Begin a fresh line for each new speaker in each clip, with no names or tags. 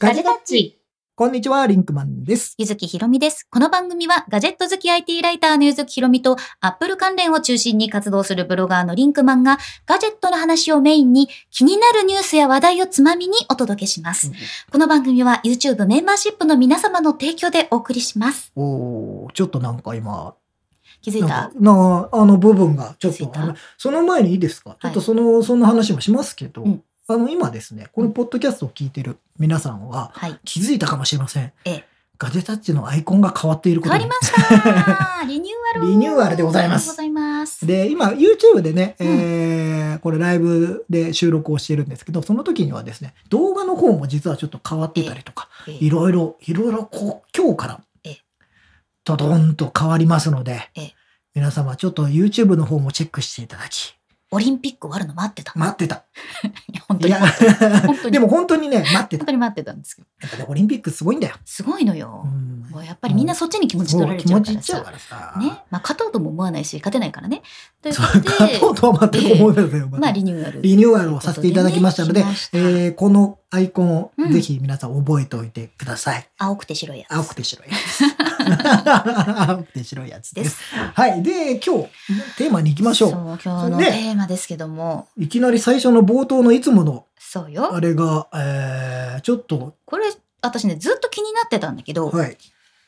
ガジェタッチ。
こんにちは、リンクマンです。
ゆずきひろみです。この番組はガジェット好き IT ライターのゆずきひろみとアップル関連を中心に活動するブロガーのリンクマンがガジェットの話をメインに気になるニュースや話題をつまみにお届けします。この番組は YouTube メンバーシップの皆様の提供でお送りします。
おーちょっとなんか今、
気づいた？
なあの部分がちょっとその前にいいですか、ちょっとそのそんな話もしますけど、
うん
あの今ですねこのポッドキャストを聞いてる皆さんは
はい。
気づいたかもしれません、
ええ。
ガジェタッチのアイコンが変わっていることに
変わりました。リニューアル。
リニューアルでございます。で今 YouTube でね、
うん。
えーこれライブで収録をしてるんですけどその時にはですね動画の方も実はちょっと変わってたりとか
ええ。
いろいろいろいろ今日から
ええ。
ドドンと変わりますので
ええ。
皆様ちょっと YouTube の方もチェックしていただき
オリンピック終わるの待ってた。
待ってた
いや本当に本当に
でも本当にね待ってた
本当に待ってたんですけど。
オリンピックすごいんだよ、
すごいのよ
う。ん
もうやっぱりみんなそっちに気持ち取られちゃうからさ。
からさ
ね。まあ勝とうとも思わないし、勝てないからね。という
そう
こと
勝とう
で、
とは全く思いませんよ、
まあリニューアル。
リニューアルをさせていただきましたのでえーこのアイコンを
うん
ぜひ皆さん覚えておいてください。
青くて白いやつ。
青くて白いやつ。青くて白いやつで。
ですす。
はい。で、今日、テーマに行きましょ
そう、今日の
ね
テーマですけども、
う。いきなり最初の冒頭のいつもの、
そうよ
あ。れが、えー、ちょっと、
これ、私ね、ずっと気になってたんだけど、
はい。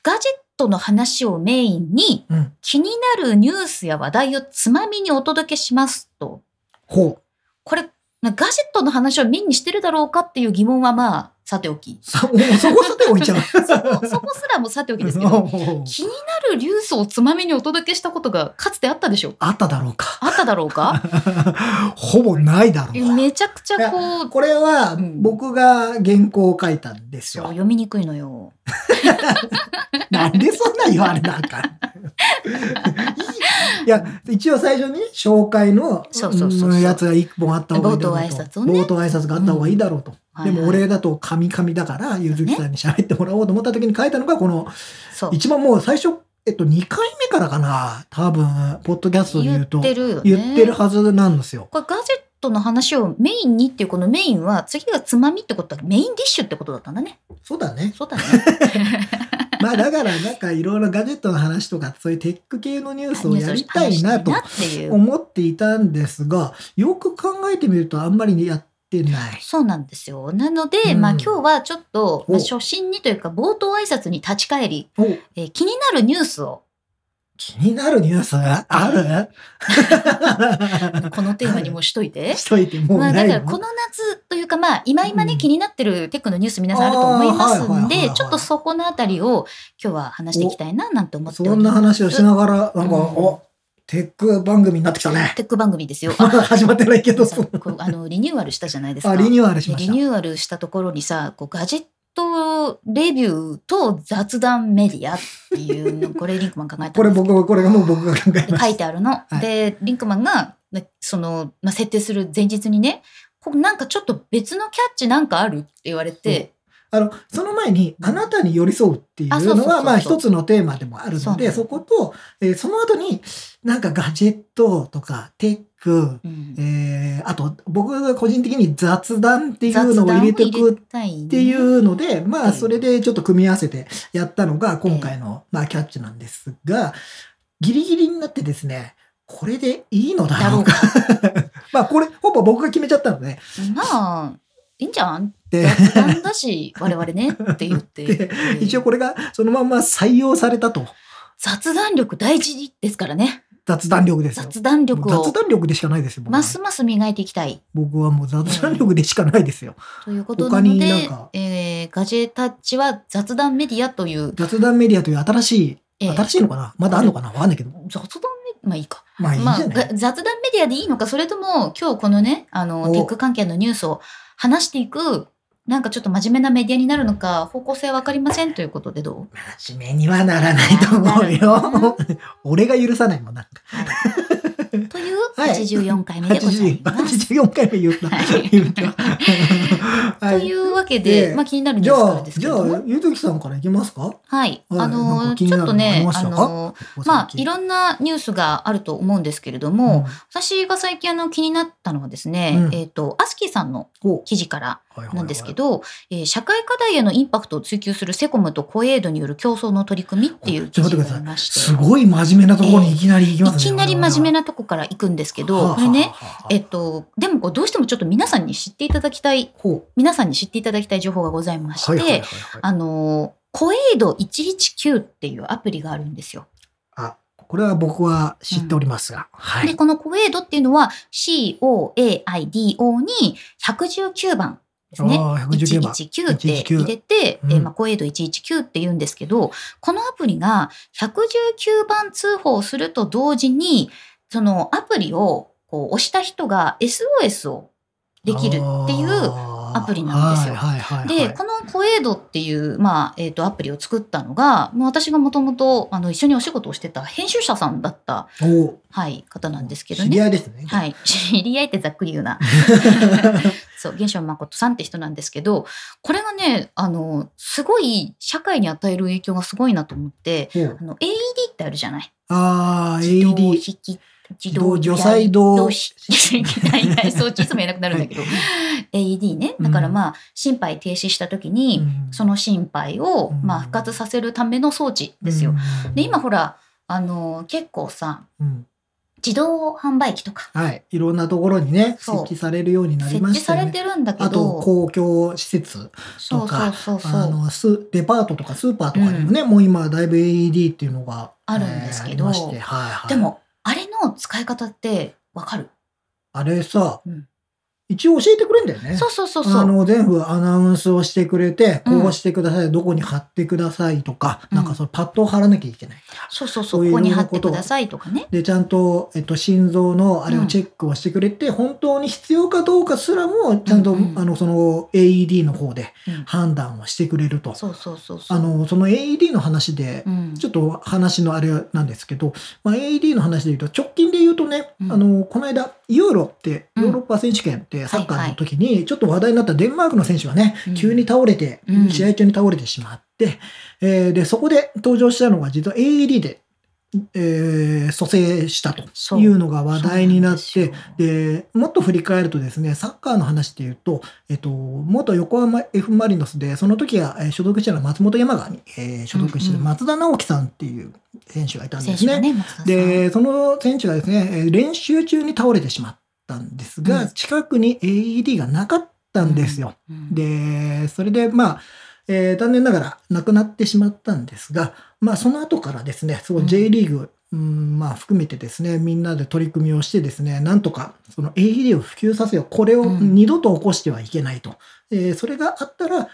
ガジェットの話をメインに、
うん。
気になるニュースや話題をつまみにお届けしますと、
ほう。
これ、ガジェットの話をメインにしてるだろうかっていう疑問はまあ、さておき。
そこさておいちゃう。
そこ、そこすらもさておきですけど、気になるニュースをつまみにお届けしたことがかつてあったでしょうか
あっただろうか。
あっただろうか？
ほぼないだろう。
めちゃくちゃこう、
これは
うん
僕が原稿を書いたんですよ。
読みにくいのよ。
なんでそんな言われなあかんいや、一応最初にね紹介のやつが一本あった方がいいだろうと。
冒頭挨拶をね
冒頭挨拶があった方がいいだろうと。
うん
でも
はいはい
俺だとカミカミだから、ゆずきさんに喋ってもらおうと思った時に書いたのが、この、
そう。
一番もう最初、えっと、2回目からかな。多分、ポッドキャストで言うと。
言ってるよね。
言ってるはずなんですよ。
これガジェットの話をメインにっていうこのメインは次がつまみってことだメインディッシュってことだったんだね。
そうだね。
そうだね。
まあだから、なんかいろいろガジェットの話とか、そういうテック系のニュースをやりたいなと。思っていたんですが、よく考えてみるとあんまりやってない。
そうなんですよ。なので、
うん。
まあ今日はちょっと、まあ
お
初心にというか冒頭挨拶に立ち返り、
お。
えー気になるニュースを。
気になるニュース？ある？
このテーマにもしといて。
しといてもう
まあだからこの夏というかまあ今今ね
うん。
気になってるテックのニュース皆さんあると思いますんでちょっとそこのあたりを今日は話していきたいななんて思っております。
そんな話をしながら、なんか、
うん。
お、テック番組になってきたね。
テック番組ですよ。
まだ始まってないけど、
さ
そ
こうあのリニューアルしたじゃないですか。
あ、リニューアルしました。
でリニューアルしたところにさこうガジェットレビューと雑談メディアっていうのこれリンクマン考えたんです
これ僕、これがもう僕が考え
で
まし
書いてあるの。
はい
でリンクマンがねその、まあ、設定する前日にねなんかちょっと別のキャッチなんかあるって言われて、
た。あの、その前に、あなたに寄り添うっていうのは、まあ一つのテーマでもあるので、
そ
こと、えーその後に、なんかガジェットとか、テック、
うん。
えーあと、僕が個人的に雑談っていうのを入れていくっていうので、まあ、
うん
それでちょっと組み合わせてやったのが今回の、まあ、キャッチなんですが、ギリギリになってですね、これでいいのだろうか。まあ、これ、ほぼ僕が決めちゃったので、
まあいいんじゃん。
で、
雑談だし我々ねって言って
で一応これがそのまま採用されたと。
雑談力大事ですからね
雑談力ですよ。
雑談力を
雑談力でしかないですよ。
ますます磨いていきたい
僕はもう雑談力でしかないですよ。
ということな
他
のでえーガジェタッチは雑談メディアという、
雑談メディアという新しい、
えー
新しいのかな？まだあんのかな？わかんないけど。
雑談メまあいいか。
まあいいじ
まあ、雑談メディアでいいのか、それとも今日このね、あの、
お
テック関係のニュースを話していく、なんかちょっと真面目なメディアになるのか、方向性はわかりませんということでどう？
真面目にはならないと思うよ。俺が許さないもんなんか。
はい。という？
はい
84回目でございます。
84回目言った。
はい というわけで、
で
まあ気になるニ
じゃあ
ュースからで、すけ
じゃあ、。ゆずきさんからいきますか？
はい。あのちょっとねあのまあ、いろんなニュースがあると思うんですけれども、私が最近あの気になったのはですね、
うん
えっ、と、アスキーさんの記事からなんですけけど、えー社会課題へのインパクトを追求するセコムとコエードによる競争の取り組みっていう記事がありまして。
すごい真面目なところにいきなり行きますね。
いきなり真面目
な
なとこから行くんですけど、これね、えっと、でもこうどうしてもちょっと皆さんに知っていただきたい、
ほ
皆さんに知っていただきたい情報がございま
う。
して。あの、コエード119っていうアプリがあるんですよ。
あ、これは僕は知っておりますが。は
で、
い。
このコエードっていうのは COAIDO に119番ですね。
あー119番。
119って入れて、
うん。
えーまあ、コエード119って言うんですけど、このアプリが119番通報すると同時に、そのアプリをこう押した人が SOS をできるっていう
ア
アプリなんですよ
はいはいはい、
で、このコエードっていう、まあ、えっ、と、アプリを作ったのが、まあ、私がもともと、あの、一緒にお仕事をしてた編集者さんだった、
お
はい、方なんですけど
知り
ね。
合いですね。
はい。知り合いってざっくり言うな。そう、玄翔誠さんって人なんですけど、これがね、あの、すごい、社会に与える影響がすごいなと思って、あの、AED ってあるじゃない？
ああ、
自動
AED。
自
動除細動
引き、ないない、そう、いつも言えなくなるんだけど、AED ね。だからまあ、心肺停止した時に、
うん。
その心肺を、
うん。
まあ、復活させるための装置ですよ。。
うん。
で、今、ほら、あの、結構さ、
うん。
自動販売機とか。
はい。いろんなところにね、設置されるようになり
設置さ
ましたよね。
れてるんだけ
あと、
ど、
公共施設とか、デパートとかスーパーとかにもね、もう今だいぶ AED っていうのが
あるんですけど。
えーはいはい、
でも、あれの使い方ってわかる？
あれさ、
うん
一応教えてくれんだよね。
そうそうそうそう。
あの全部アナウンスをしてくれて、
うん
こうしてください、どこに貼ってくださいとか、
うん
なんかそのパッドを貼らなきゃいけない。
そうそうそ、
そうう
ここに貼ってくださいとかね。
で、ちゃんと、えっと、心臓のあれをチェックをしてくれて、本当に必要かどうかすらも、ちゃんと、
うんうん
あの、その AED の方で
うん
判断をしてくれると。
そうそうそうそう。
あの、その AED の話で
う、ん、
ちょっと話のあれなんですけど、まあ、AED の話で言うと、直近で言うとね、
うん
あの、この間、ユーロって、
うん。
ヨーロッパ選手権ってサッカーの時に、ちょっと話題になったデンマークの選手がね、
うん。
急に倒れて、
うん。
試合中に倒れてしまって、えーで、そこで登場したのが、実は AED で、えー蘇生したというのが話題になって
で
もっと振り返るとですね、サッカーの話で言うと、えっと、元横浜 F・ マリノスで、その時はえー所属してたのは松本山川に、えー所属してる
うんうん
松田直樹さんっていう選手がいたんですね。
選手がね、松田さん。
で、その選手がですね、えー練習中に倒れてしまったんですが、
うん
近くに AED がなかったんですよ。
うん、
で、それで、まあ、えー残念ながら亡くなってしまったんですが、まあ、その後からですね、すごい J リーグ、うんまあ、含めてですね、みんなで取り組みをしてですね、なんとか、その AED を普及させよう。これを
うん
二度と起こしてはいけないと。えーそれがあったら、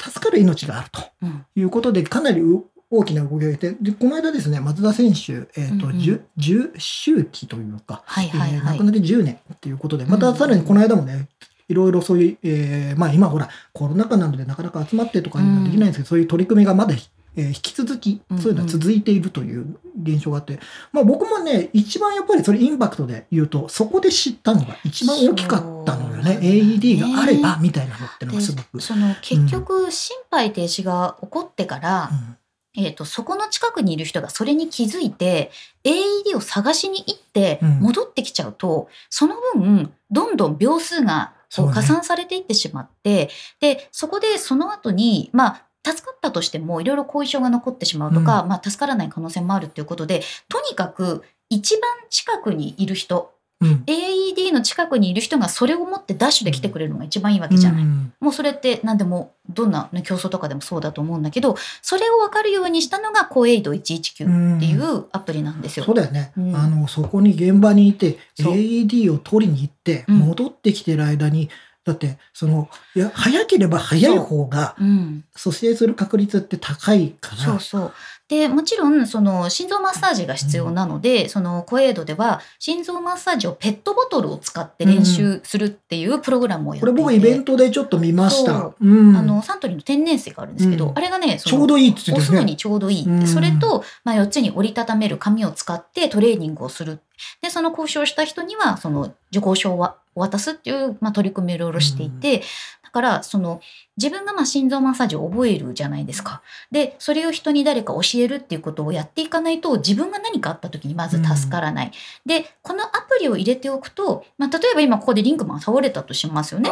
助かる命があると
うん
いうことで、かなりう大きな動きが出て、で、この間ですね、松田選手、えっ、と、
うんうん
十10周期というか、
はいはいはい
えー亡く。なって10年っていうことで、またさらにこの間もね、いろいろそういう、えーまあ今ほら、コロナ禍なのでなかなか集まってとかにはできないんですけど、そういう取り組みがまだ、えー引き続き、
うんうん。
そういうのは続いているという現象があって、まあ僕もね、一番やっぱりそれインパクトで言うと、そこで知ったのが一番大きかったのよね。
ね。
AED があれば、みたいなのってのがすごく。
でその結局、心肺停止が起こってから、
うん。
えっ、と、そこの近くにいる人がそれに気づいて、AED を探しに行って
うん。
戻ってきちゃうと、その分、どんどん秒数が加算されていってしまって、で、そこでその後に、まあ、助かったとしても、いろいろ後遺症が残ってしまうとか、まあ、助からない可能性もあるっていうことで、とにかく、一番近くにいる人、
うん。
AED の近くにいる人がそれを持ってダッシュで来てくれるのが一番いいわけじゃない。
うん。
もうそれって何でも、どんな、ね、競争とかでもそうだと思うんだけど、それを分かるようにしたのが、コエイド119っていうアプリなんですよ。
そうだよね、
うん。
あのそこに現場にいて AED を取りに行って
うん。
戻ってきてる間に、だってそのいや早ければ早い方が
うん。
蘇生する確率って高いから
そうそう。で、もちろん、その、心臓マッサージが必要なので、その、コエイドでは、心臓マッサージをペットボトルを使って練習するっていうプログラムをやっていて、
これ僕イベントでちょっと見ました
そ。
うん、
あの、サントリーの天然水があるんですけど、
うん
あれがね、そ
ちょうどいいって言ってね。
押すのにちょうどいいっそれと、まあ、4つに折りたためる紙を使ってトレーニングをする。で、その交渉した人には、その受講証は渡すっていう、まあ、取り組みをいろいろしていて、だからその自分がまあ心臓マッサージを覚えるじゃないですか。でそれを人に誰か教えるっていうことをやっていかないと自分が何かあった時にまず助からない。でこのアプリを入れておくと、まあ、例えば今ここでリンクマン倒れたとしますよね。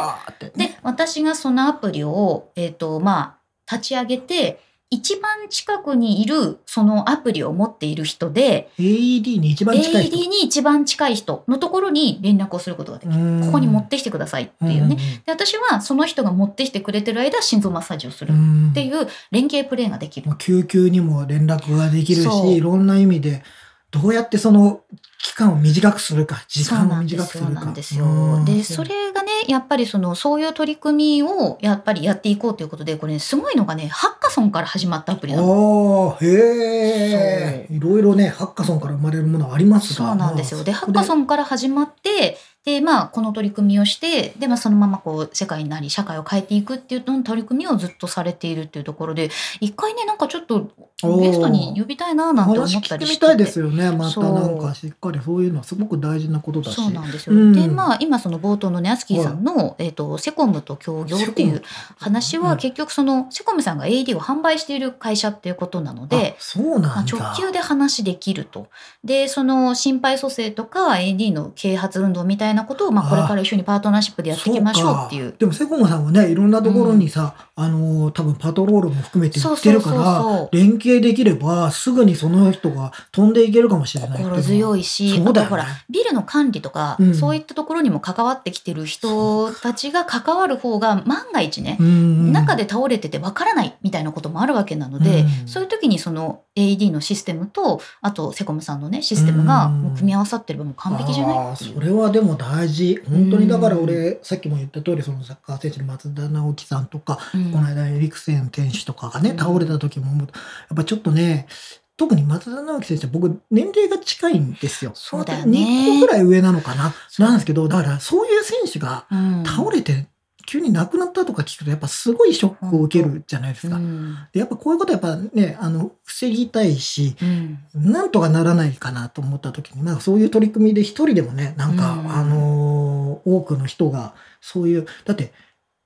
ね
で私がそのアプリを、えっとまあ、立ち上げて一番近くにいるそのアプリを持っている人で
AED に一番近い人
AED に一番近い人のところに連絡をすることができる。
うん
ここに持ってきてくださいっていうね。で私はその人が持ってきてくれてる間心臓マッサージをする
うん
っていう連携プレーができる。
救急にも連絡ができるしいろんな意味でどうやってその期間を短くするか時間を。短くするか
なんですよ
うん
で、それがね、やっぱりその、そういう取り組みをやっぱりやっていこうということで、これね、すごいのがね、ハッカソンから始まったアプリなの。
ああ、へえ。いろいろね、ハッカソンから生まれるものありますが。
そうなんですよ。で、ハッ
ン
カソンから始まって、で、まあ、この取り組みをして、で、まあ、そのままこう、世界になり、社会を変えていくっていうの取り組みをずっとされているっていうところで、一回ね、なんかちょっと、ゲストに呼びたいな、なんて思
話
ったりして
たいですよね。またなんかしっかりそういうのはすごく大事なことだし。
そうなんですよ。
うん
で、まあ、今その冒頭のね、アスキーさんの、えっ、と、セコムと協業っていう話は、結局その、セコムさんが AED を販売している会社っていうことなので、
で、そう
まあ、
なんだ。
直球で話できると。で、その心肺蘇生とか AD の啓発運動みたいなことを、まあ、これから一緒にパートナーシップでやっていきましょうっていう。
そか。でもセコムさんはねいろんなところにさ、あのー多分パトロールも含めて行ってるから
そうそうそう。そう
連携できればすぐにその人が飛んでいけるかもしれない
心強いし、あとほら、ビルの管理とか、
うん。
そういったところにも関わってきてる人たちが関わる方が万が一ね、
うん
中で倒れててわからないみたいなこともあるわけなので、
うん。
そういう時にその AED のシステムとあとセコムさんのねシステムが組み合わさってればもう完璧じゃないっていう。
それはでも大事。本当にだから
うん
俺さっきも言った通りそのサッカー選手の松田直樹さんとか、
うん。
この間エリクセン選手とかがね
うん。
倒れた時もやっぱちょっとね特に松田直樹選手は僕年齢が近いんですよ。
そうだよね。
2個ぐらい上なのかな。なんですけどだからそういう選手が
うん。
倒れて急に亡くなったとか聞くとやっぱすごいショックを受けるじゃないですか。
うん。
でやっぱこういうことやっぱねあの防ぎたいし
うん。
なんとかならないかなと思った時になんかそういう取り組みで一人でもねなんか、
うん。
あのー多くの人がそういうだって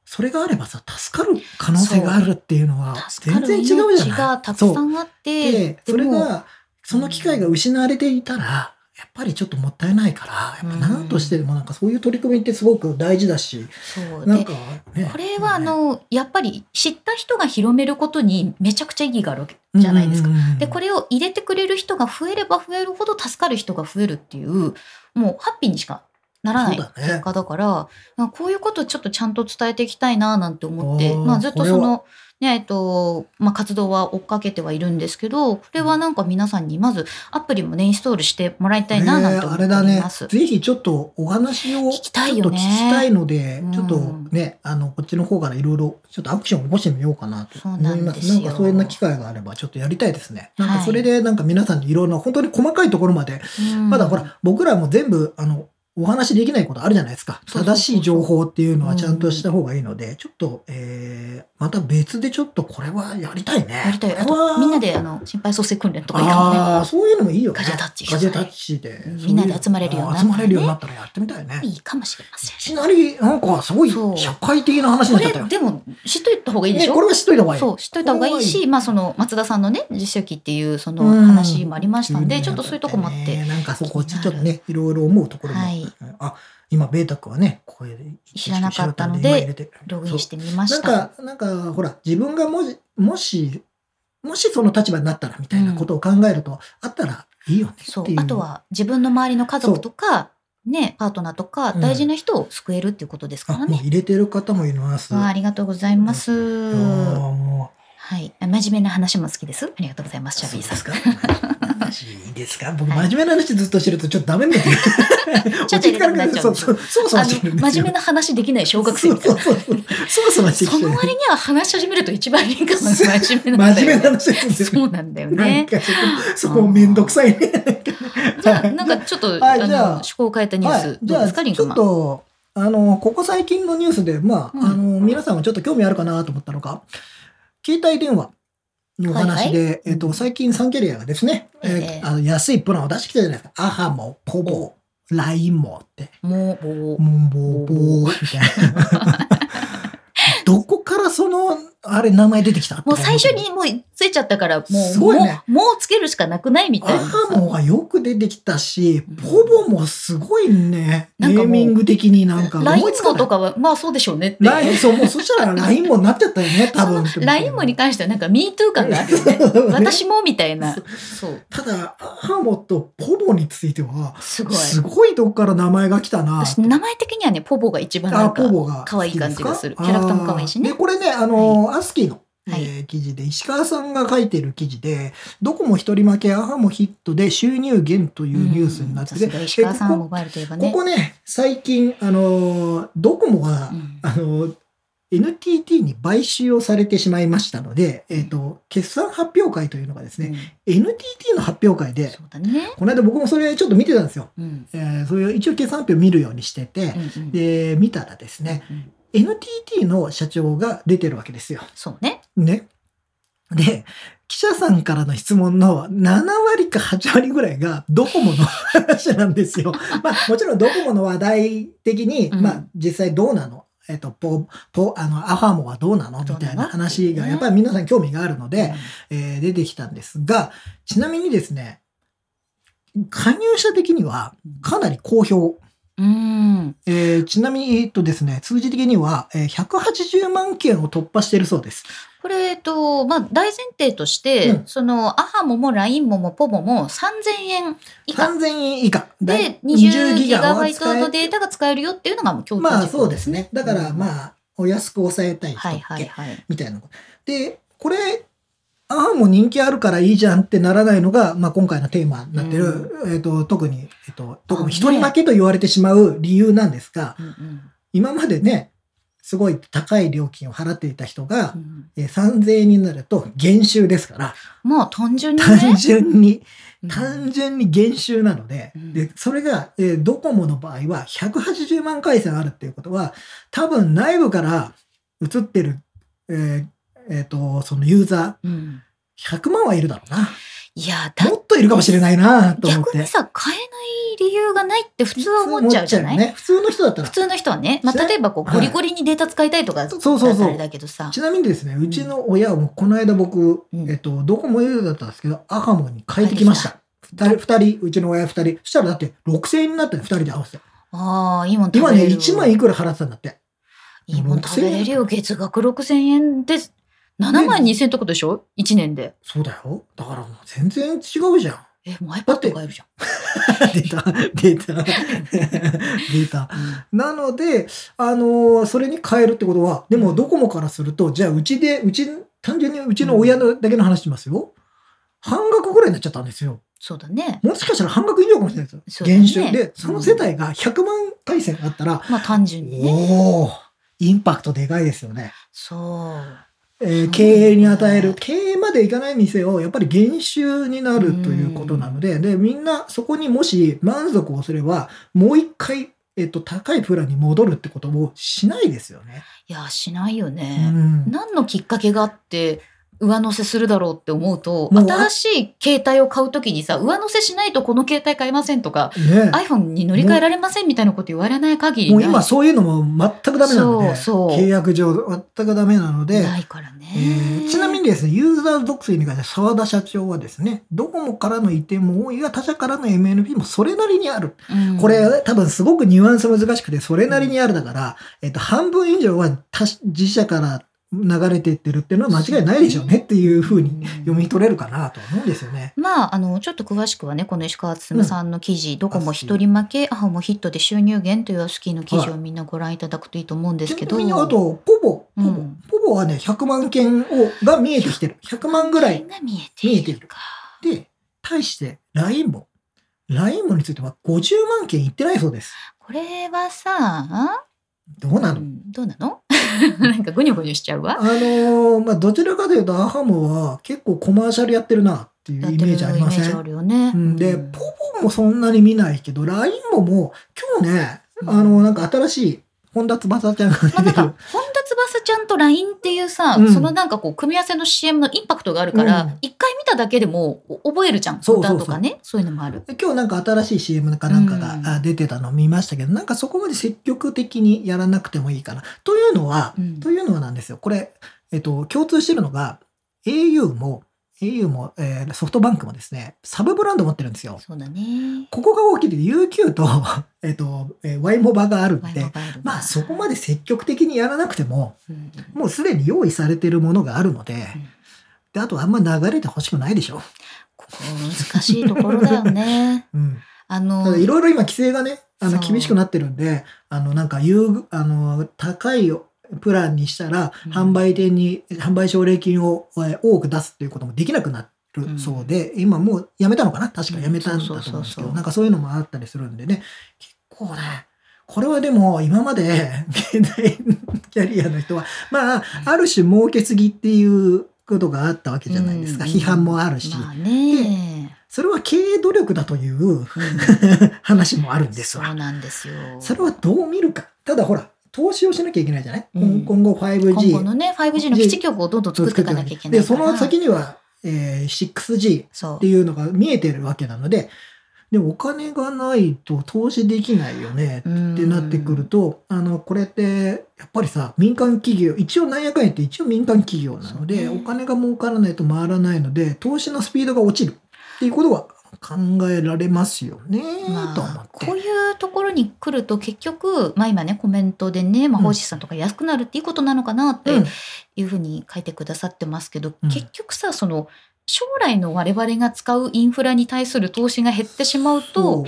それがあればさ助かる可能性があるっていうのは全然違うじゃ
命
ない？
がたくさ
ん
あって
でそれ
も
がその機会が失われていたらやっぱりちょっともったいないからやっぱ何としてでもなんかそういう取り組みってすごく大事だし、
そう。で
なんかね。
これはあのやっぱり知った人が広めることにめちゃくちゃ意義があるわけじゃないですか。でこ
れ
れを入れてくれる人が増えれば増えるほど助かる人が増えるっていうもうハッピーにしかならない結果だからまあこういうことをちょっとちゃんと伝えていきたいななんて思ってまあ、ずっとその、ねえっとまあ、活動は追っかけてはいるんですけどこれはなんか皆さんにまずアプリもねインストールしてもらいたいななんて思ってお
あれだね。
ります。
ぜひちょっとお話を
聞きたいよね。
ちょっと聞きたいので、
うん。
ちょっとねあのこっちの方からいろいろちょっとアクションを起こしてみようかなと思
いんですよ。
なんかそういうな機会があればちょっとやりたいですね。なんか
はい
それでなんか皆さんにいろんな本当に細かいところまで、
うん。
まだほら僕らも全部あのお話できないことあるじゃないですか。正しい情報っていうのはちゃんとした方がいいので、ちょっと、えー、また別でちょっとこれはやりたいね。
やりたい。あと、みんなで、あの、心肺蘇生訓練とかいいかもね。
ああーそういうのもいいよね。
ガジェタッチ
ガジェタッチで
うんみんなで集まれるようにな。ったらね
集まれるようになったらやってみたいね。
いいかもしれません。
い。きなりなんかすごい社会的な話に
こ
なっちゃったよ。
れ、でも、知っといた方がいいでし
ね、
ょ
これは知っといた方がいい。
そう、知っといた方がいいし、まあ、その、松田さんのね、実績っていう、その
うん。
話もありましたんで、ちょっとそういうとこもあって、
ねなんかそうこっちちょっとねいろいろ思うところも、
はい。
あ今ベータ君はねここで
知らなかったので
今入れて
ログインしてみま
なん
した。
かなんかほら自分がもしもしもしその立場になったらみたいなことを考えると、あったらいいよねっていう。
そうあとは、自分の周りの家族とか、ね、パートナーとか、
うん
大事な人を救えるっていうことですからね。
う入れてる方もいます。
わあありがとうございます。はい。真面目な話も好きです。ありがとうございます、シャビーさん。
話いいですか？僕、真面目な話ずっとしてるとちょっとダメになって。
ちょっとやりたくなっちゃうん
そうそう、そうそう
真面目な話できない小学生みたいな。
そうそうそ
の割には話し始めると一番リンカマン真面目な。
真面目な話
そうなんだよね。
かそこ、めんどくさいね。
じゃあ、なんかちょっと、あ
はいじゃあ
の、趣向を変えたニュー
はい
ス、、
じゃあ、
どうですか、リン
ちょっ
カマン。
と、あの、ここ最近のニュースで、まあ、
うん
あの、皆さんもちょっと興味あるかなと思ったのが、携帯電話のお話で、
はいはい
えっと、最近サンキャリアがですね、
ええ
えーあの安いプランを出してきたじゃないですか。アハもポボ LINE もって。
もう、もう、
もう、ぼーぼーみたいな。どこからその、あれ、名前出てきた
もう最初にもうついちゃったから、もう、
ね
もう、もうつけるしかなくないみたい
ア
なさ。
ハモはよく出てきたし
うん、
ポボもすごいね。ネーミング的になんか
ライン
思いつかない
モとかは、まあそうでしょうねって。
ライン、そう、もうそしたらラインもになっちゃったよね、多分。
ラインモに関してはなんか MeToo 感があるよね。私もみたいな。そう。
ただ、アハモとポボについては、
すごい。
すごいとこから名前が来たな。
私、名前的にはね、ポボが一番な
あ、
んか可愛い感じがするキャラクターも可愛いしね
で、これね、あの、アスキーの、
はい
えー記事で、石川さんが書いてる記事で、どこも一人負け、アハもヒットで収入減というニュースになってて、
うん石川さんモバイルといえば
こ
ね。
こね、最近、あのードコモが、
うん
あのー NTT に買収をされてしまいましたので、えっ、と、決算発表会というのがですね、NTT の発表会で、
ね。
この間僕もそれちょっと見てたんですよ。
うん。
えーそういう一応決算発表見るようにしてて、
うんうん
で、見たらですね、
うん
NTT の社長が出てるわけですよ。
そうね。
ね。で、記者さんからの質問の7割か8割ぐらいがドコモの話なんですよ。まあもちろんドコモの話題的に、
うん
まあ実際どうなの？えっと、ポ、ポ、あの、アファモはどうなの？みたいな話が、やっぱり皆さん興味があるので、えー出てきたんですが、ちなみにですね、加入者的にはかなり好評。
うん。
えーちなみに、えっとですね、数字的には、えー180万件を突破しているそうです。
これ、えっと、まあ、大前提として、
うん
その、アハモも LINE ももポボも3000円以下
3000円以下。
で
だい
20ギガバイトのデータが使えるよっていうのがもう共通
まあそうですね。だから
あ、
まあ、お安く抑えたい人
はい
っけ
はいはい。
みたいな。で、これ、アハも人気あるからいいじゃんってならないのが、まあ今回のテーマになってる、えっ、と、特に、えっ、と、特に一人負けと言われてしまう理由なんですが、
うんうん。
今までね、すごい高い料金を払っていた人が
う、ん
えー3000円になると減収ですから、
まあ単純に
単
ね。
純に、
うん。
単純に減収なので、
うん。
で、それが、えードコモの場合は180万回線あるっていうことは、多分内部から映ってる、えーえーと、そのユーザ
うん
ー100万はいるだろうな。
いや、だ
もっといるかもしれないなと思って。
逆にさ、買えない理由がないって普通は思っちゃうじゃない？
普通ね。普通の人だったら
普。通の人はね、まあ、例えばこう、
はい
ゴリゴリにデータ使いたいとか、
そうそうそう
だけどさ。
ちなみにですね、うちの親はもうこの間僕、
うん
えっと、ドコモユーザーだったんですけど、アハモに変えてきました。二人、二人、うちの親二人。そしたらだって6000円になったね、二人で合わせて。
ああ、いいもん食
今ね、
べれる。
1万いくら払ってたんだって。
いいもん食べれるよ。月額6000円で、7万2000円ってことでしょ ?1 年で。
そうだよ。だからもう全然違うじゃん。
え、もう iPad 買えるじゃん。
出た、出た、出た。なので、あのーそれに変えるってことは、でもドコモからすると、じゃあうちで、うち、単純にうちの親のだけの話しますよ。半額ぐらいになっちゃったんですよ。
そうだね。
もしかしたら半額以上かもしれないですよ。減収。で、その世帯が100万回線あったら、
まあ単純にね。
おおインパクトでかいですよね。
そう。
えー経営に与える、経営までいかないにせよ、やっぱり減収になるということなので、で、みんなそこにもし満足をすれば、もう一回、えっと、高いプランに戻るってことをしないですよね。
いや、しないよ
う
ね。
ん。
何のきっかけがあって、上乗せするだろうって思うと、新しい携帯を買うときにさ、上乗せしないとこの携帯買えませんとか、
ね
iPhone に乗り換えられませんみたいなこと言われない限り。
もう今そういうのも全くダメなので、契約上全くダメなので、
ないからね。
えーちなみにですね、ユーザー属性に関して澤田社長はですね、ドコモからの移転も多いが他社からの MNP もそれなりにある。
うん
これ多分すごくニュアンス難しくて、それなりにあるだから、えっと、半分以上は他自社から流れていってるっていうのは間違いないでしょうねっていうふうに読み取れるかなと思うんですよね。
まあ、あの、ちょっと詳しくはね、この石川つさんの記事、どこも一人負け、アホもヒットで収入減というスキーの記事をみんなご覧いただくといいと思うんですけど。
ちなみにあと、ポボ、ポボ、
うん
ポボはね、100万件をが見えてきてる。100万ぐらい。
が見えているか。
で、対して、LINE も。LINE もについては50万件いってないそうです。
これはさ、
どうなの、
うんどうなの？なんかゴニョゴニョしちゃうわ。
あ。のーまあ、どちらかというと、アハモは結構コマーシャルやってるなっていうイメージありません？
ね。
うん。で、
うん。
ポボもそんなに見ないけど、LINE ももう、今日ね、
うん。
あの、なんか新しい本田翼ちゃんが出
まあ、なんか、
てる
本。田翼ちゃんと LINE っていうさ、
うん
そのなんかこう、組み合わせの CM のインパクトがあるから
うん、
一、回見ただけでもお覚えるじゃん。
そうそうそう
歌とかね。そういうのもある。
で今日なんか新しい CM かなんか
うん
があ出てたのを見ましたけど、なんかそこまで積極的にやらなくてもいいかな。というのは、
うん
というのはなんですよ。これ、えっと、共通してるのが、au も、au も、えーソフトバンクもですね、サブブランド持ってるんですよ。
そうだね。
ここが大きいで UQ と、えっと、えー、Y モバがあるんで、まあそこまで積極的にやらなくても、
うん
もうすでに用意されてるものがあるので、
うん
であとあんま流れてほしくないでしょ。
ここ難しいところだよね。
うん。
あの
いろいろ今規制がね、あの厳しくなってるんで、あのなんか優あの高いプランにしたら、
うん
販売店に販売奨励金をえー多く出すっていうこともできなくなるそうで、今もうやめたのかな？確かやめたんだと思うんですけど、なんかそういうのもあったりするんでね、結構ね、これはでも今まで現代キャリアの人は、まあ、ある種儲けすぎっていうことがあったわけじゃないですか。
うん
批判もあるし。
まあね。
それは経営努力だという
うん
話もあるんですわ
そう。なんですよ。
それはどう見るか。ただほら、投資をしなきゃいけないじゃない、
うん。
今後 5G。
今後のね、5G の基地局をどんどん作っていかなきゃいけない
で。その先には、えー 6G
そう。
っていうのが見えてるわけなので、でもお金がないと投資できないよね
って
なってくると、あの、これって、やっぱりさ、民間企業、一応なんやかんやって一応民間企業なので、
ね。
お金が儲からないと回らないので、投資のスピードが落ちるっていうことは考えられますよね、
ま
と思っ
あ、
て。
こういうところに来ると結局、まあ今ね、コメントでね、まあ、
うん
星さんとか安くなるっていうことなのかなって
うん
いうふうに書いてくださってますけど、
うん
結局さ、その、将来の我々が使うインフラに対する投資が減ってしまうと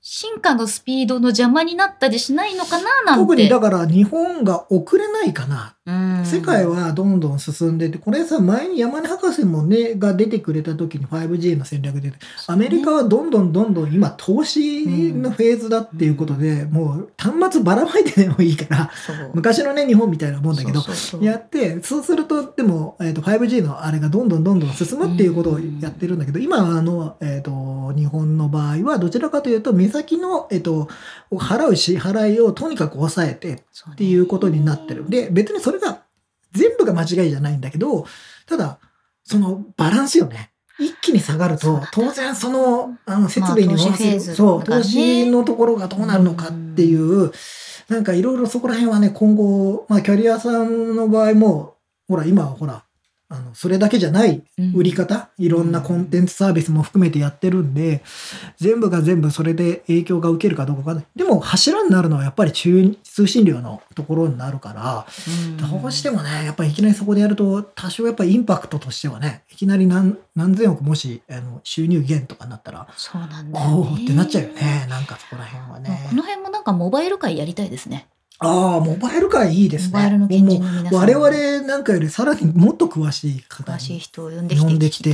進化のスピードの邪魔になったりしないのかななんて。
特にだから日本が遅れないかな。
うん。
世界はどんどん進んでて、これさ、前に山根博士もね、が出てくれた時に 5G の戦略で、アメリカはどんどんどんどん今投資のフェーズだっていうことで、もう端末ばらまいてでもいいから、昔のね、日本みたいなもんだけど、やって、そうすると、でも、えっ、と、5G のあれがどんどんどんどん進むっていうことをやってるんだけど、今、あの、えっ、と、日本の場合は、どちらかというと、目先の、えっ、と、払う支払いをとにかく抑えて、っていうことになってる。で、別にそれが全部が間違いじゃないんだけど、ただ、そのバランスよね。一気に下がると当然その、あの、設備に
まあ投資
回す、
フェーズ
そう、投資のところがどうなるのかっていう、なんかいろいろそこら辺はね、今後、まあ、キャリアさんの場合も、ほら、今はほら、あの、それだけじゃない売り方、いろんなコンテンツサービスも含めてやってるんで、全部が全部それで影響が受けるかどうか。でも柱になるのはやっぱり中通信量のところになるから、
うん
どうしてもね、やっぱりいきなりそこでやると、多少やっぱりインパクトとしてはね、いきなり何何千億もしあの収入減とかになったら、
そうなんだよね。
おおってなっちゃうよね。なんかそこら辺は
まあ
ね
こ。の辺もなんかモバイル界やりたいですね。
ああ、モバイル界いいですね。
モバイルの現地の皆さん
もう我々なんかよりさらにもっと詳しい方
詳しい
に
人を呼んできて聞
呼んできて。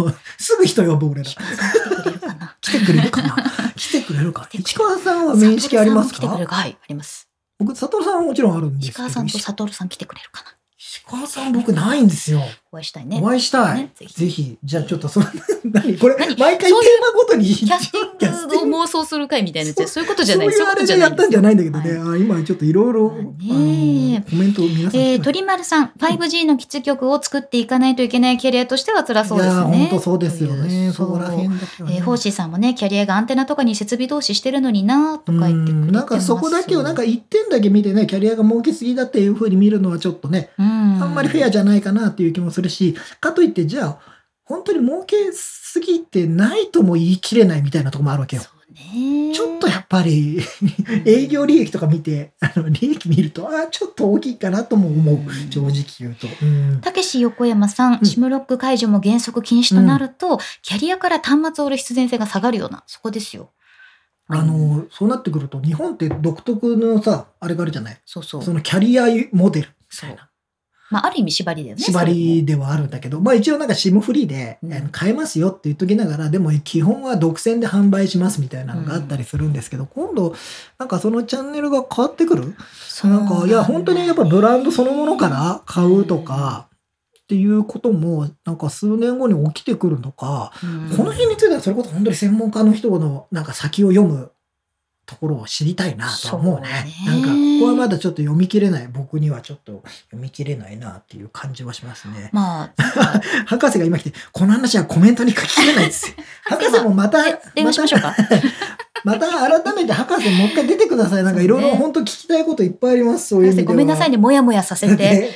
もうすぐ人呼ぶ俺ら。
来てくれるかな
来てくれるかな？来てくれるか？
来てくれる
市川さんは面識ありますか？
来てくれるかはい、あります。
僕、佐藤さんはもちろんあるんですけど。
石川さんと
石
佐藤さん来てくれるかな
石川さん僕ないんですよ。
お会いしたいね。
お会いしたい。
ねぜ
ぜ
ひ
ひ。じゃあちょっとその、何？これ、
何？
毎回テーマごとに
キャスティングを妄想する会みたいなやつそういうことじゃない。
そういうあれでやったんじゃないんだけどね。
は
あ今ちょっといろいろ、
ね
のコメントを皆さん
えー、鳥丸さん、5G の基地局を作っていかないといけないキャリアとしては辛そうですね。
いやー、本当そうですよ
とい
ね。
う
そこら辺だけはね。
えー、ホーシーさんもね、キャリアがアンテナとかに設備投資してるのになとか言ってくれ
なんかそこだけをなんか一点だけ見てね、キャリアが儲けすぎだっていうふうに見るのはちょっとね、
うん、
あんまりフェアじゃないかなっていう気もするし、かといってじゃあ、本当に儲けすぎてないとも言い切れないみたいなところもあるわけよ。ちょっとやっぱり営業利益とか見て、あの利益見ると、あちょっと大きいかなとも思う。
うん
正直言うと。うん
たけし横山さん、
うん
シムロック解除も原則禁止となると、キャリアから端末を売る必然性が下がるような、そこですよ。
あの、そうなってくると、日本って独特のさ、あれがあるじゃない？
そうそう。
そのキャリアモデルみたいな。
まあ、ある意味縛りだよね。
縛りではあるんだけど、まあ一応なんか SIM フリーで、買えますよって言っときながら、でも基本は独占で販売しますみたいなのがあったりするんですけど、今度、なんかそのチャンネルが変わってくる？なんか、いや、本当にやっぱブランドそのものから買うとか、っていうことも、なんか数年後に起きてくるのか、
うん。
この辺についてはそれこそ本当に専門家の人のなんか先を読むところを知りたいなとは思うね。
そうね
なんか、こはまだちょっと読み切れない僕にはちょっと読み切れないなっていう感じはしますね。
まあ、
博士が今来てこの話はコメントに書ききれないですよ。博士もまた
電話しましょうか？
また改めて博士もう一回出てください。なんかいろいろ本当聞きたいこといっぱいあります。そういう意味では。
ごめんなさいね、もやもやさせて。
で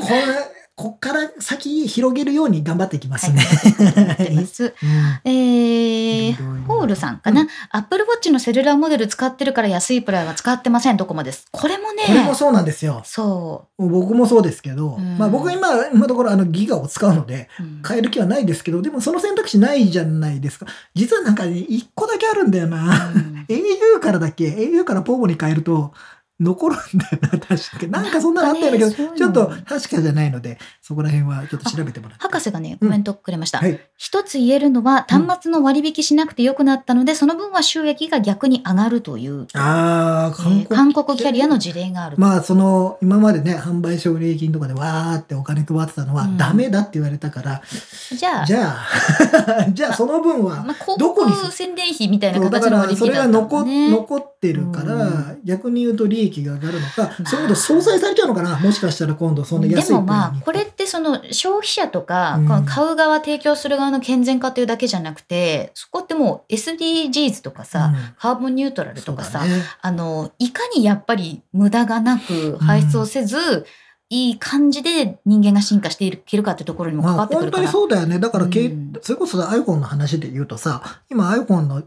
これ、こっから先広げるように頑張っていきますね。
はいます
うん
えー、ホールさんかな、
うん
アップルウォッチのセルラーモデル使ってるから安いプランは使ってません、ドコモです。これもね、
これもそうなんですよ。
そ
僕もそうですけど、
うん
まあ僕は今、今のところあのギガを使うので、変える気はないですけど、でもその選択肢ないじゃないですか。実はなんかね、一個だけあるんだよな。
うん
au からだっけ ?au からポモに変えると、残るんだよな、確か。なんかそんなのあったんだけど、
ね
ちょっと確かじゃないので、そこら辺はちょっと調べてもらって。
博士がね、コメントくれました。
はい。
一つ言えるのは、端末の割引しなくてよくなったので、その分は収益が逆に上がるという、
ああ、
えー韓国キャリアの事例がある。
まあその今までね販売奨励金とかでわーってお金配ってたのは
うん
ダメだって言われたから、
じゃあ、
じゃあ じゃあその分はどこに
告宣伝費みたいな形の割引だったん
が残,、
だね。
残ってるから、
う
逆に言うと利益が上がるのか、
まあ。
そういうこと相殺されちゃうのかなもしかしたら今度そんな安い
でもまあこれってその消費者とか、
うん。
買う側提供する側の健全化というだけじゃなくてそこってもう SDGs とかさ、
うん。
カーボンニュートラルとかさ、
ね。
あのいかにやっぱり無駄がなく排出をせず、いい感じで人間が進化していけるかってところにも関
まあ、
わってくるから。
本当にそうだよね。だから、け
うん。
それこそ iPhone の話で言うとさ、今 iPhone の、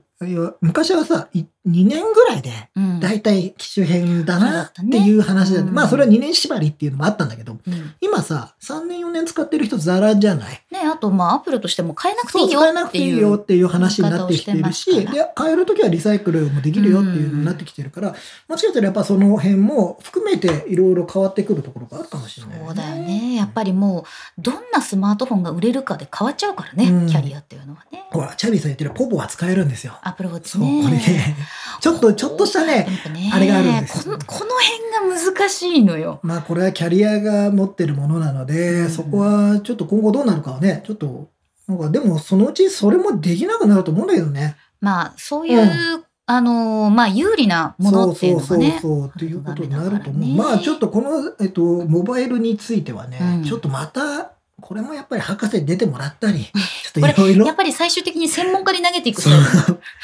昔はさ、い2年ぐらいで、
うん
だいたい機種変だなっていう話だよね。
うん
まあそれは2年縛りっていうのもあったんだけど、
うん
今さ、3年4年使ってる人ザラじゃない？
ね、あとまあアップルとしても変えなくていいよ
使えなく
ってい
ていいよっ
う。
ていう話になってきてる
して
し、で、変えるときはリサイクルもできるよっていうのになってきてるから、もしかしたらやっぱその辺も含めていろいろ変わってくるところがあるかもしれない、
そうだよね。やっぱりもう、どんなスマートフォンが売れるかで変わっちゃうからね、
うん
キャリアっていうのはね。
ほら、チャビさん言ってるポポは使えるんですよ。
アップルウォッチ
そう、
ね。
これね、ちょっと、ちょっとしたね、あれがあるんです
このこの辺が難しいのよ。
まあこれはキャリアが持ってるものなので、
うん
そこはちょっと今後どうなるかはね、ちょっと、なんかでもそのうちそれもできなくなると思うんだけどね。
まあ、そういう、あのーまあ、有利なものっていうのがね。
そうそうそうっていうことになると思う。
ね
まあちょっとこの、えっと、モバイルについてはね、
うん
ちょっとまた、これもやっぱり博士に出てもらったり、ちょっといろいろ
やっ。ぱり最終的に専門家に投げていく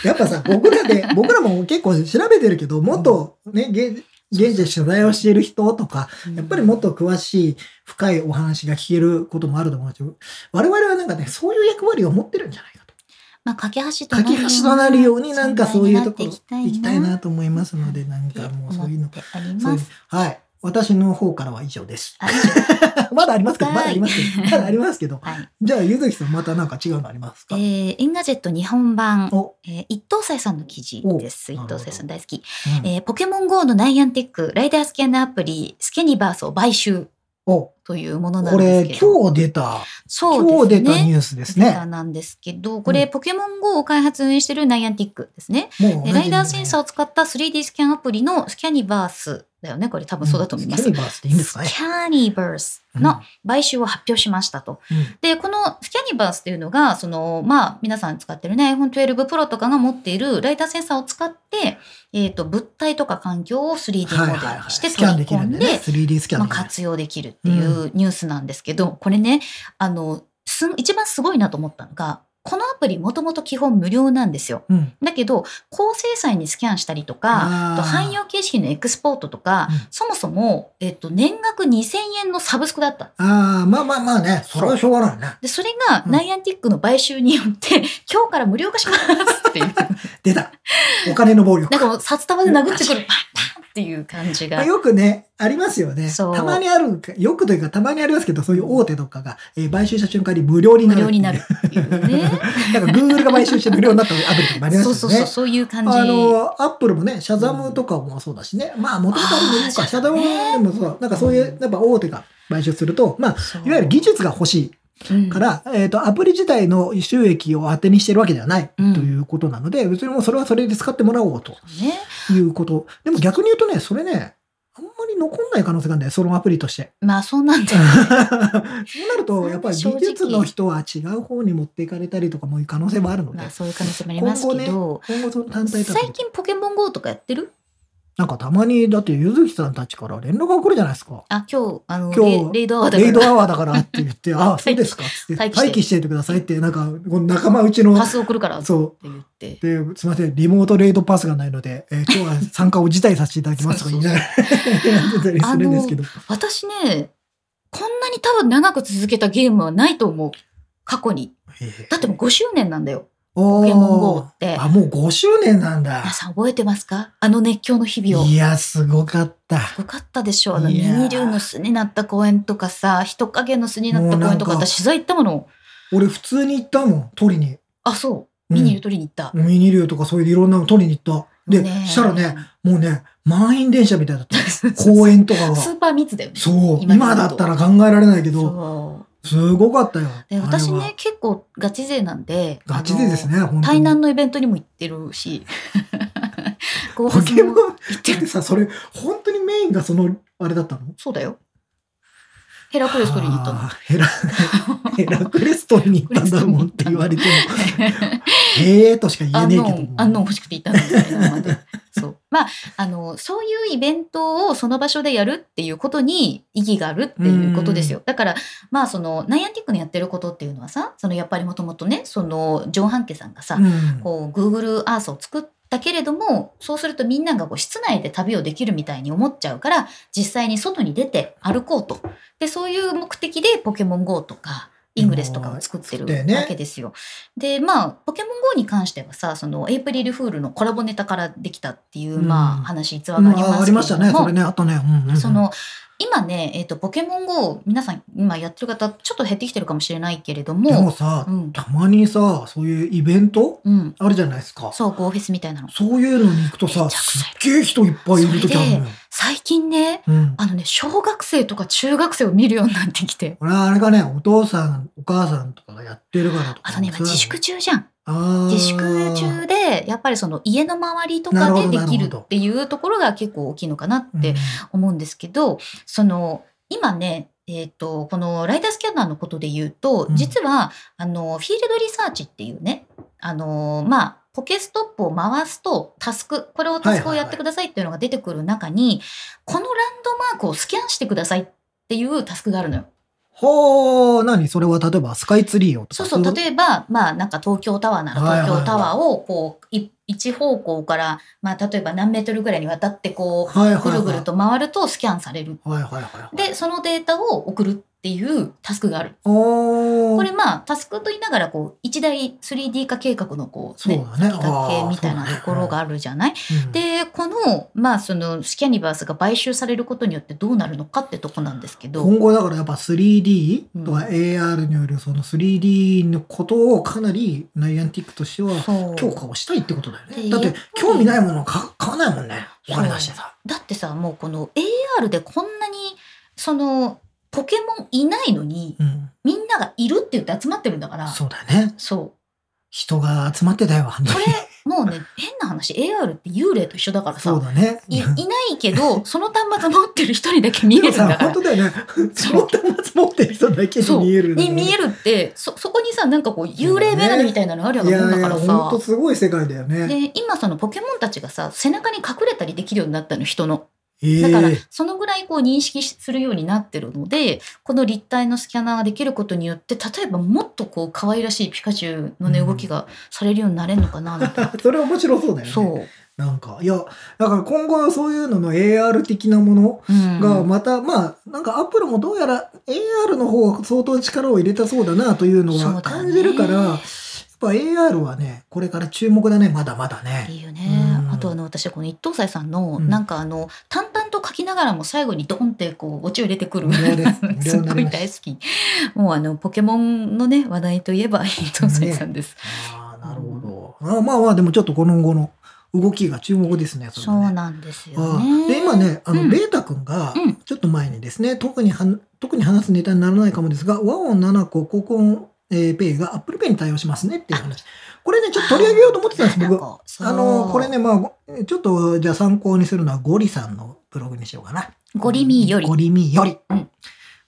やっぱさ、僕らで、僕らも結構調べてるけど、もっとね、現現地で取材をしている人とか、やっぱりもっと詳しい、深いお話が聞けることもあると思うんですよ。我々はなんかね、そういう役割を持ってるんじゃないかと。
まあ、架け橋と
架け橋となるようになんかそういうところ行きたいなと思いますので、なんかもうそういうの。そういう
ます。
はい。私の方からは以上です。
あ
まだありますけど、まだありますけ
はい
ど、まだありますけど。
はい。
じゃあ、ゆずきさんまたなんか違うのありますか？
えー、エンガジェット日本版、
お、
えー一等斎さんの記事です。
お
一等斎さん大好き。
うん
えーポケモン GO のナイアンティック、ライダースキャンアプリ、スキャニバースを買収、というものな
な
んですけれど。
今日出た、
そう
今日。出たニュースですね。
なんですけど、これ、
うん
ポケモン GO を開発運営しているナイアンティックですね。
もう
でライダーセンサーを使った 3D スキャンアプリのスキャニバースだよね。これ多分そうだと思います。
スキャニバースっていいんですかね
ス。キャニバースの買収を発表しましたと。
うん
で、このスキャニバースっていうのが、その、まあ、皆さん使ってるね、iPhone 12 Pro とかが持っているライダーセンサーを使って、えっ、と、物体とか環境を 3D モデルにして
スキャンで
取り込んで、
きるんでね。3D スキャン
まあ。活用できるっていうニュースなんですけど、これね、あの、す一番すごいなと思ったのが、このアプリもともと基本無料なんですよ。
うん。
だけど、高精細にスキャンしたりとか、と汎用形式のエクスポートとか、
うん
そもそも、えっと、年額2000円のサブスクだった。
ああ、まあまあまあね。それはしょうがないね。
で、それが、
うん
ナイアンティックの買収によって、今日から無料化しますっていう。
出た。お金の暴力
なん。か札束で殴ってくる、パンパンっていう感じが。
まあよくね、ありますよね。たまにある、よくというかたまにありますけど、そういう大手とかが、えー買収した瞬間に無料になる。
無料になる。っていうね。
なんか Google が買収して無料になったアプリとかもありますよね。
そうそうそう、そういう感じ。
あの、アップルもね、シャザムとかもそうだしね。まあ、もともとある無料か。シャザムでもそう、なんかそういう、やっぱ大手が買収すると、まあ、いわゆる技術が欲しい
うん
から、えっ、と、アプリ自体の収益を当てにしてるわけではないと
うん
いうことなので、別にもうそれはそれで使ってもらおうと
ね。
いうこと。でも逆に言うとね、それね、あんまり残んない可能性があるんだよ、そのアプリとして。
まあ、そうなんだ。
そうなると、やっぱり技術の人は違う方に持っていかれたりとかもいう可能性もあるので
まあ、、そういう可能性もありますけど、
今後その単体と
最近ポケモン GO とかやってる？
なんかたまに、だってゆずきさんたちから連絡が来るじゃないですか。
あ、今日、あの、
今日
レレイドアワーだから。
レイドアワーだからって言って、あ、そうですかって、
待機して
いてくださいって、なんか、仲間内の
パ、ス送るからって
そ
言って。
う。で、すみません、リモートレイドパスがないので、えー今日は参加を辞退させていただきますとか言するんですけど。
私ね、こんなに多分長く続けたゲームはないと思う。過去に。だってもう5周年なんだよ。
ポ
ポケモン GO って
あ、もう5周年なんだ
皆。さん覚えてますか？あの熱狂の日々を。
いや、すごかった。
よかったでしょあの、
いやー
ミニ竜の巣になった公園とかさ、人影の巣になった公園とか、私取材行ったもの。
俺普通に行ったもん、取りに。
あ、そう。
うん
ミニ竜取りに行った。
ミニ竜とかそういういろんなの取りに行った。で、したらね、もうね、満員電車みたいだった。公園とかが。
スーパー密だよね。
そう。
今
今だったら考えられないけど、
そう。
すごかったよ。
で私ね、結構ガチ勢なんで、
ガチ勢ですね、本当に。
対南のイベントにも行ってるし、
ポケモン
行って
さ、それ、本当にメインがその、あれだったの？
そうだよ。ヘラクレス取りに行ったの。
ヘラ、ヘラクレス取りに行ったんだもんって言われても、へえとしか言えねえけど
あんのん欲しくて行ったのみたいなのまで。そう。まあ、あの、そういうイベントをその場所でやるっていうことに意義があるっていうことですよ。だから、まあ、その、ナイアンティックのやってることっていうのはさ、その、やっぱりもともとね、その、ジョン・ハンケさんがさ、
うん
こう Google Earth を作ったけれどもそうするとみんながこう室内で旅をできるみたいに思っちゃうから実際に外に出て歩こうとでそういう目的でポケモン GO とかイングレスとかを作ってるわけですよ。でまあポケモン GO に関してはさそのエイプリルフールのコラボネタからできたっていう、
うん
まあ話逸話がありますけれども、
あありましたね、それね、あったね。うんうんうん
その今ね、えっとポケモン GO 皆さん今やってる方ちょっと減ってきてるかもしれないけれども
でもさ
う、ん
たまにさ、そういうイベント
うん、
あるじゃないですか。
そう GO フェスみたいなの
そういうのに行くとさ、すっげえ人いっぱいいる時あるのよ。
最近ね
うん。
あのね小学生とか中学生を見るようになってきて
これはあれがね、お父さん、お母さんとかがやってるからとか。
あとね今自粛中じゃん自粛中でやっぱりその家の周りとかでできるっていうところが結構大きいのかなって思うんですけど、その今ねえっとこのライダースキャナーのことで言うと、
うん。
実はあのフィールドリサーチっていうねあのまあポケストップを回すとタスクこれをタスクをやってくださいっていうのが出てくる中に、このランドマークをスキャンしてくださいっていうタスクがあるのよ。
ほー、何？それは例えばスカイツリーを
そうそう、
い
例えば、まあなんか東京タワーなら東京タワーをこう、い一方向から、まあ例えば何メートルぐらいにわたってこう、ぐるぐると回るとスキャンされる。
はいはいはいはい。
で、そのデータを送るっていうタスクがある。これまあタスクと言いながらこう、一大 3D 化計画のこう、
そうだね。
先駆けみたいなところがあるじゃない、
うん。
で、この、まあそのスキャニバースが買収されることによってどうなるのかってとこなんですけど、
今後だからやっぱ 3D とか
うん。
AR によるその 3D のことをかなりナイアンティックとしては強化をしたいってことだよね。
で
だって興味ないものを買買わないもんね。お金出してさ。
だってさもうこの AR でこんなにそのポケモンいないのに
うん。
みんながいるって言って集まってるんだから
そうだよね。
そ
人が集まってたよ、
こ。れもうね 変な話 AR って幽霊と一緒だからさ
そうだね。
いいないけど その端末持ってる人にだけ見えるんだから
本当。だよね。その端末持ってる人だけに見える、
に見えるってそそこにさなんかこう幽霊眼鏡みたいなのあるよう
いやいや、
なもんだから
本当
さ
すごい世界だよね。
で今そのポケモンたちがさ背中に隠れたりできるようになったの人の
ええ
だからそのぐらいこう認識するようになってるのでこの立体のスキャナーができることによって例えばもっとこう可愛らしいピカチュウのね
うん
動きがされるようになれるのかなみたいな。
それ面白そうだよね。
そう、
なんか、いや、だから今後はそういうのの AR 的なもの
うん
がまた、まあ、なんかアップルもどうやら AR の方は相当力を入れたそうだなというのは感じるから、やっぱ AR はね、これから注目だね、まだまだね。
いいよね。
うん
あとあの私はこの一等斎さんの、
うん
なんかあの淡々と書きながらも最後にドンってこうオチを入れてくる
す
っごい大好き。もうあのポケモンのね話題といえば一等斎さんです。
ああ、なるほど。あまあまあ、でもちょっとこの後の動きが注目ですね。れ
そ
ね
なんですよ
あ
ね。
あで今ねあの、
うん
ベータ君が
うん
ちょっと前にですね特にはん特に話すネタにならないかもですが和音7個ココン、えーペイが Apple Pay に対応しますねっていう話これねちょっと取り上げようと思ってたんです僕。
あ
あのこれねまあちょっとじゃあ参考にするのはゴリさんのブログにしようかな。
ゴリミーより。
ゴリミーより、
うん。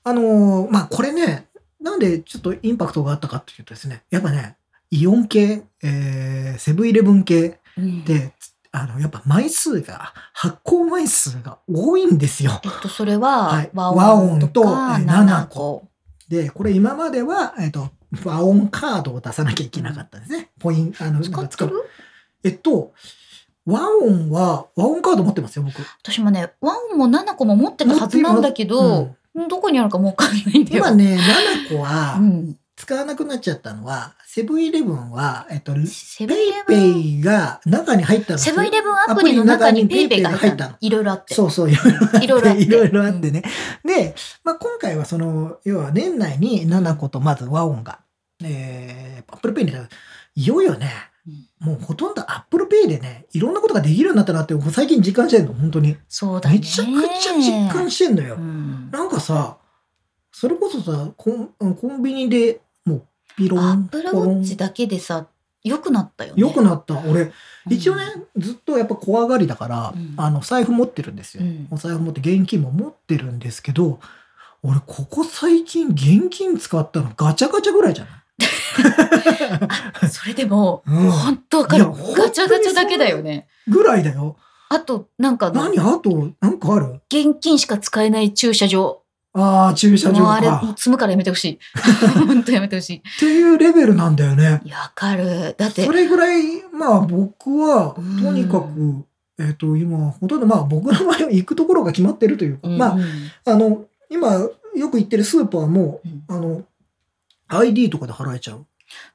あのまあこれねなんでちょっとインパクトがあったかっていうとですねやっぱねイオン系、えーセブンイレブン系
うん。
で、ああの、やっぱ枚数が、発行枚数が多いんですよ。
えっと、それは
はい、
和
和
音と
音と
か
え
7
7
個。
で、これ今までは、えっと、和音カードを出さなきゃいけなかったんですね。ポイント、あの、
使
なんえっと、和音は、和音カード持ってますよ、僕。
私もね、和音も7個も持ってたはずなんだけど、どこにあるかもうわかんないんだよ。
今ね、7個は
うん。
使わなくなっちゃったのは、セブンイレブンは、えっと、
セブンイレブンペ
イ？が中に入ったの。
セブンイレブンアプリの中にペイペイが入ったの？いろいろあって。
そうそう、いろいろあって。
いろいろあって
いろいろあってね。で、まあ、今回はその、要は年内に nanacoとまず WAONが、えー、アップルペイに、いよいよね、もうほとんどアップルペイでね、いろんなことができるようになったなって、最近実感してんの、本当に。
そうだね。
めちゃくちゃ実感してんのよ。
うん
なんかさ、それこそさ、コンコンビニでピロ
アッ
ン、
プルウ
ポロン
ォッチだけでさ、良くなったよね。
良くなった。俺、
うん
一応ね、ずっとやっぱ怖がりだから、
うん
あの、財布持ってるんですよ。
うん
お財布持って現金も持ってるんですけど、俺、ここ最近現金使ったのガチャガチャぐらいじゃない？
あそれでも、
うん
本当わかる。ガチャガチャだけだよね。
ぐらいだよ。
あと、なんか
何？あと、なんかある？
現金しか使えない駐車場。
ああ、駐車場
もうあれ、もう
か。
積むからやめてほしい。本当やめてほし
っていうレベルなんだよね。
わかる。だって
そ、れぐらい、まあ僕は、と
うん
にかく、えっ、と、今、ほとんどまあ僕の場合は行くところが決まってるというか、ま
うん
あ、あの、今よく行ってるスーパーも、
うん
あの、ID とかで払えちゃう。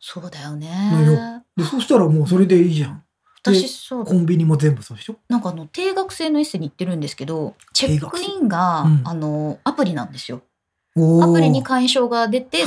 そうだよ
の
ね。
で、そしたらもうそれでいいじゃん。
私そう
コンビニも全部そうでしょ？
なんかあの定額制のエッセに行ってるんですけどチェックインが、
うん。
あのアプリなんですよ。アプリに会員証が出て予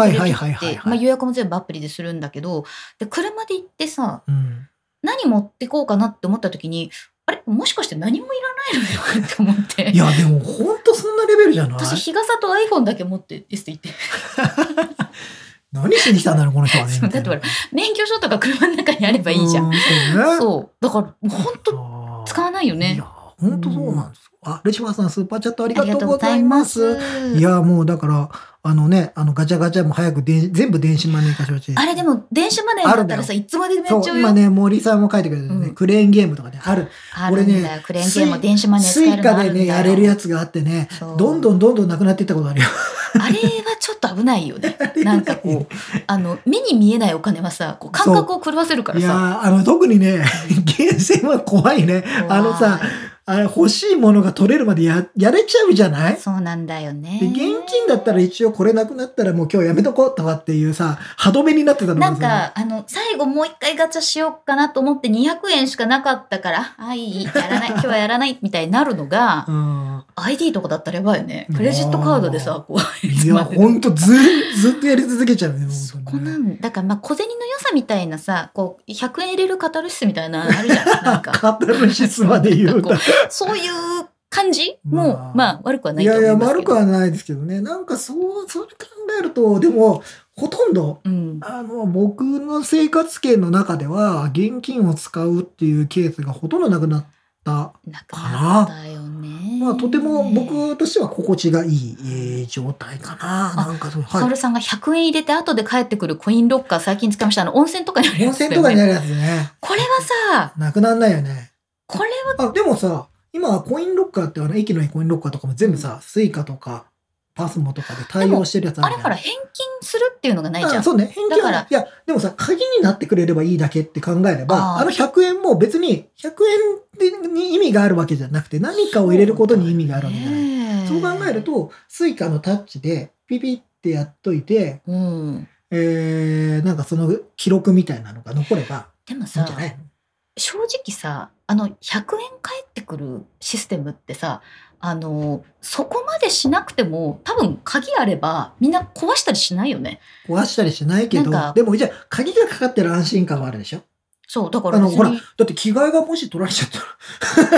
約も全部アプリでするんだけどで車で行ってさ
うん。
何持ってこうかなって思った時にあれ？もしかして何もいらないのよって思って。
いや、でもほんとそんなレベルじゃない？
私日傘と iPhone だけ持ってエステ行って
何しに来たんだろう、この人はね。
そうだってほら免許証とか車の中にあればいいじゃん
うそうね。
そうだから本当使わないよね
いや、本当そうなんです。あ、レシファーさん、スーパーチャットあり
がとうご
ざ
いま
いますす。いや、もうだから、あのね、あの、ガチャガチャも早くで全部電子マネー化してほしい。
あれでも電子マネーだったらさいつまででもっちゃうよ
今ね、森さんも書いてくれてるね、
うん
クレーンゲームとかね、ある。
あるんだよ、
俺ね
クレーンゲームも電子マネー使
スイ
えるのあ
カでね、
るんだよ
やれるやつがあってね、どんどんどんどんなくなっていったことあるよ。
あれはちょっと危ないよね。なんかこう、あの、目に見えないお金はさ、こう感覚を狂わせるから
いやあの、特にね、ゲーセンは怖いね。あのさ、あれ欲しいものが取れるまでや、やれちゃうじゃない？
そうなんだよね。
で、現金だったら一応これなくなったらもう今日やめとこうとかっていうさ、歯止めになってたの
なんか、あの、最後もう一回ガチャしようかなと思って200円しかなかったから、あ、いい、やらない、今日はやらない、みたいになるのが
う、ん。
ID とかだったらやばいよね。クレジットカードでさ、こう、
いや、ほんとず、ずっとやり続けちゃうね。
そこなんだからまあ小銭の良さみたいなさこう100円入れるカタルシスみたいなのあるじゃんなんか
カタルシスまで言うた
なんかこ。そういう感じも、
まあ
まあ悪くはないと
いやいや、悪くはないですけどね。なんかそう、そう考えると、でも、ほとんど、
うん
あの、僕の生活圏の中では、現金を使うっていうケースがほとんどなくなった。
なくなったよね
まあ、とても僕としては心地がいい、えー状態かな。
あ
なんかそう、
カオ
は
ルさんが100円入れて後で帰ってくるコインロッカー最近使いましたあの温泉とかにある
い。温
やつね
泉とかにあるやつね。
これはさ
なくなんないよね。
これは
あ、でもさ、今はコインロッカーってあの駅のコインロッカーとかも全部さ、スイカとかパスモとかで対応してるやつある
れほら返金するっていうのがないじゃん。
あそうね。返金は、いや、でもさ、鍵になってくれればいいだけって考えれば、
あ
の100円も別に100円に意味があるわけじゃなくて、何かを入れることに意味があるわけじゃなそう考えると、スイカのタッチでピピってやっといて、
うん。
えー、なんかその記録みたいなのが残ればいいん
でもさ
じゃない？
正直さあの100円返ってくるシステムってさあのそこまでしなくても多分鍵あればみんな壊したりしないよね。
壊したりしないけど
なんか、
でもじゃあ鍵がかかってる安心感はあるでしょ？
そうだから
あの、ほら、だって着替えがもし取られちゃっ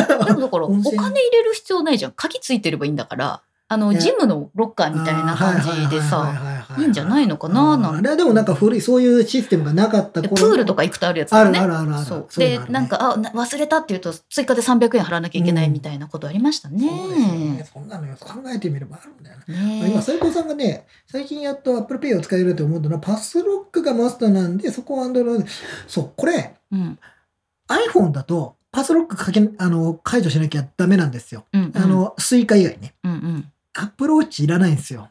たら。
でもだからお
温
金
泉
入れる必要ないじゃん。鍵ついてればいいんだからあのジムのロッカーみたいな感じでさいいんじゃないのかななん
あれはでもなんか古い、そういうシステムがなかった
で
頃
プールとか行くとあるやつ
ある
だね
あるあるある。
そうでなん、かあな忘れたっていうと追加で300円払わなきゃいけない
うん
みたいなことありましたね。
そうですよね。そんなのよ考えてみればあるんだよね。
ね
今、斉藤さんがね、最近やっと Apple Pay を使えると思うのは、パスロックがマスターなんで、そこは Android で。そう、これ、
うん、
iPhone だと、パスロックかけ、あの、解除しなきゃダメなんですよ。あ、の、スイカ以外ね。
うんうん。
アップルウォッチいらないんですよ。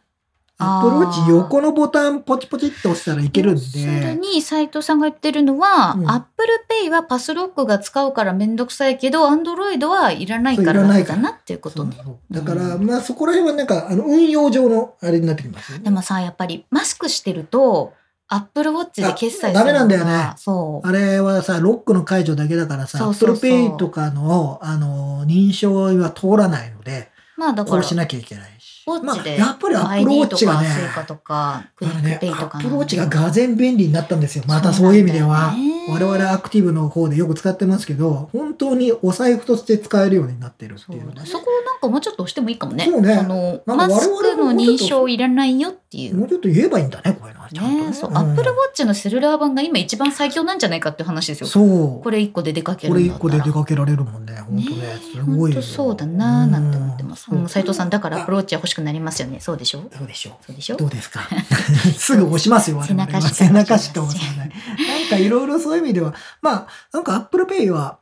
アップルウォッチ横のボタンポチポチって押したらいけるん
要する
で。
に、斉藤さんが言ってるのは、
うん
Apple Pay はパスロックが使うからめんどくさいけど、Android はいらないから
そういらないから
楽だなっていうことね。
だから、
う
まあそこら辺はなんか、あの、運用上のあれになってきますよね。
でもさ、やっぱりマスクしてると、Apple Watch で決済する
ダメなんだよね
そう。
あれはさ、ロックの解除だけだからさ、
そうそうそう
Apple Pay とかの、あの、認証は通らないので、
まあだから
こうし、なきゃいけないし。まあ、
ウォッチで、
やっぱり Apple
ID
Watch がね、
とかスイカとか、クイックペイとか
アップルウォッチががぜん便利になったんですよ。またそういう意味では。我々アクティブの方でよく使ってますけど、本当にお財布として使えるようになってるっていうのがね
そうだそこをなんかもうちょっと押してもいいかもね。
そうね
の
なん
マスクの認証いらないよっていう。
もうちょっと言えばいいんだね、こういうのは。ちゃんとね。
ねそう、
ん
アップルウォッチのセルラー版が今一番最強なんじゃないかっていう話ですよ。
そう。
これ一個で出かける
これ一個で出かけられるもんね。本当ね。すごいよ。
本当そうだなーなんて思ってます。斉藤さんだからアプ
あ
ローチは欲しくなりますよね。そうでしょ？
どうでしょう。
そうでしょ？
どうですか？すぐ押しますよ、
背中しか
背中しか押さない。なんかいろいろそういう意味では、まあ、なんか Apple Pay は、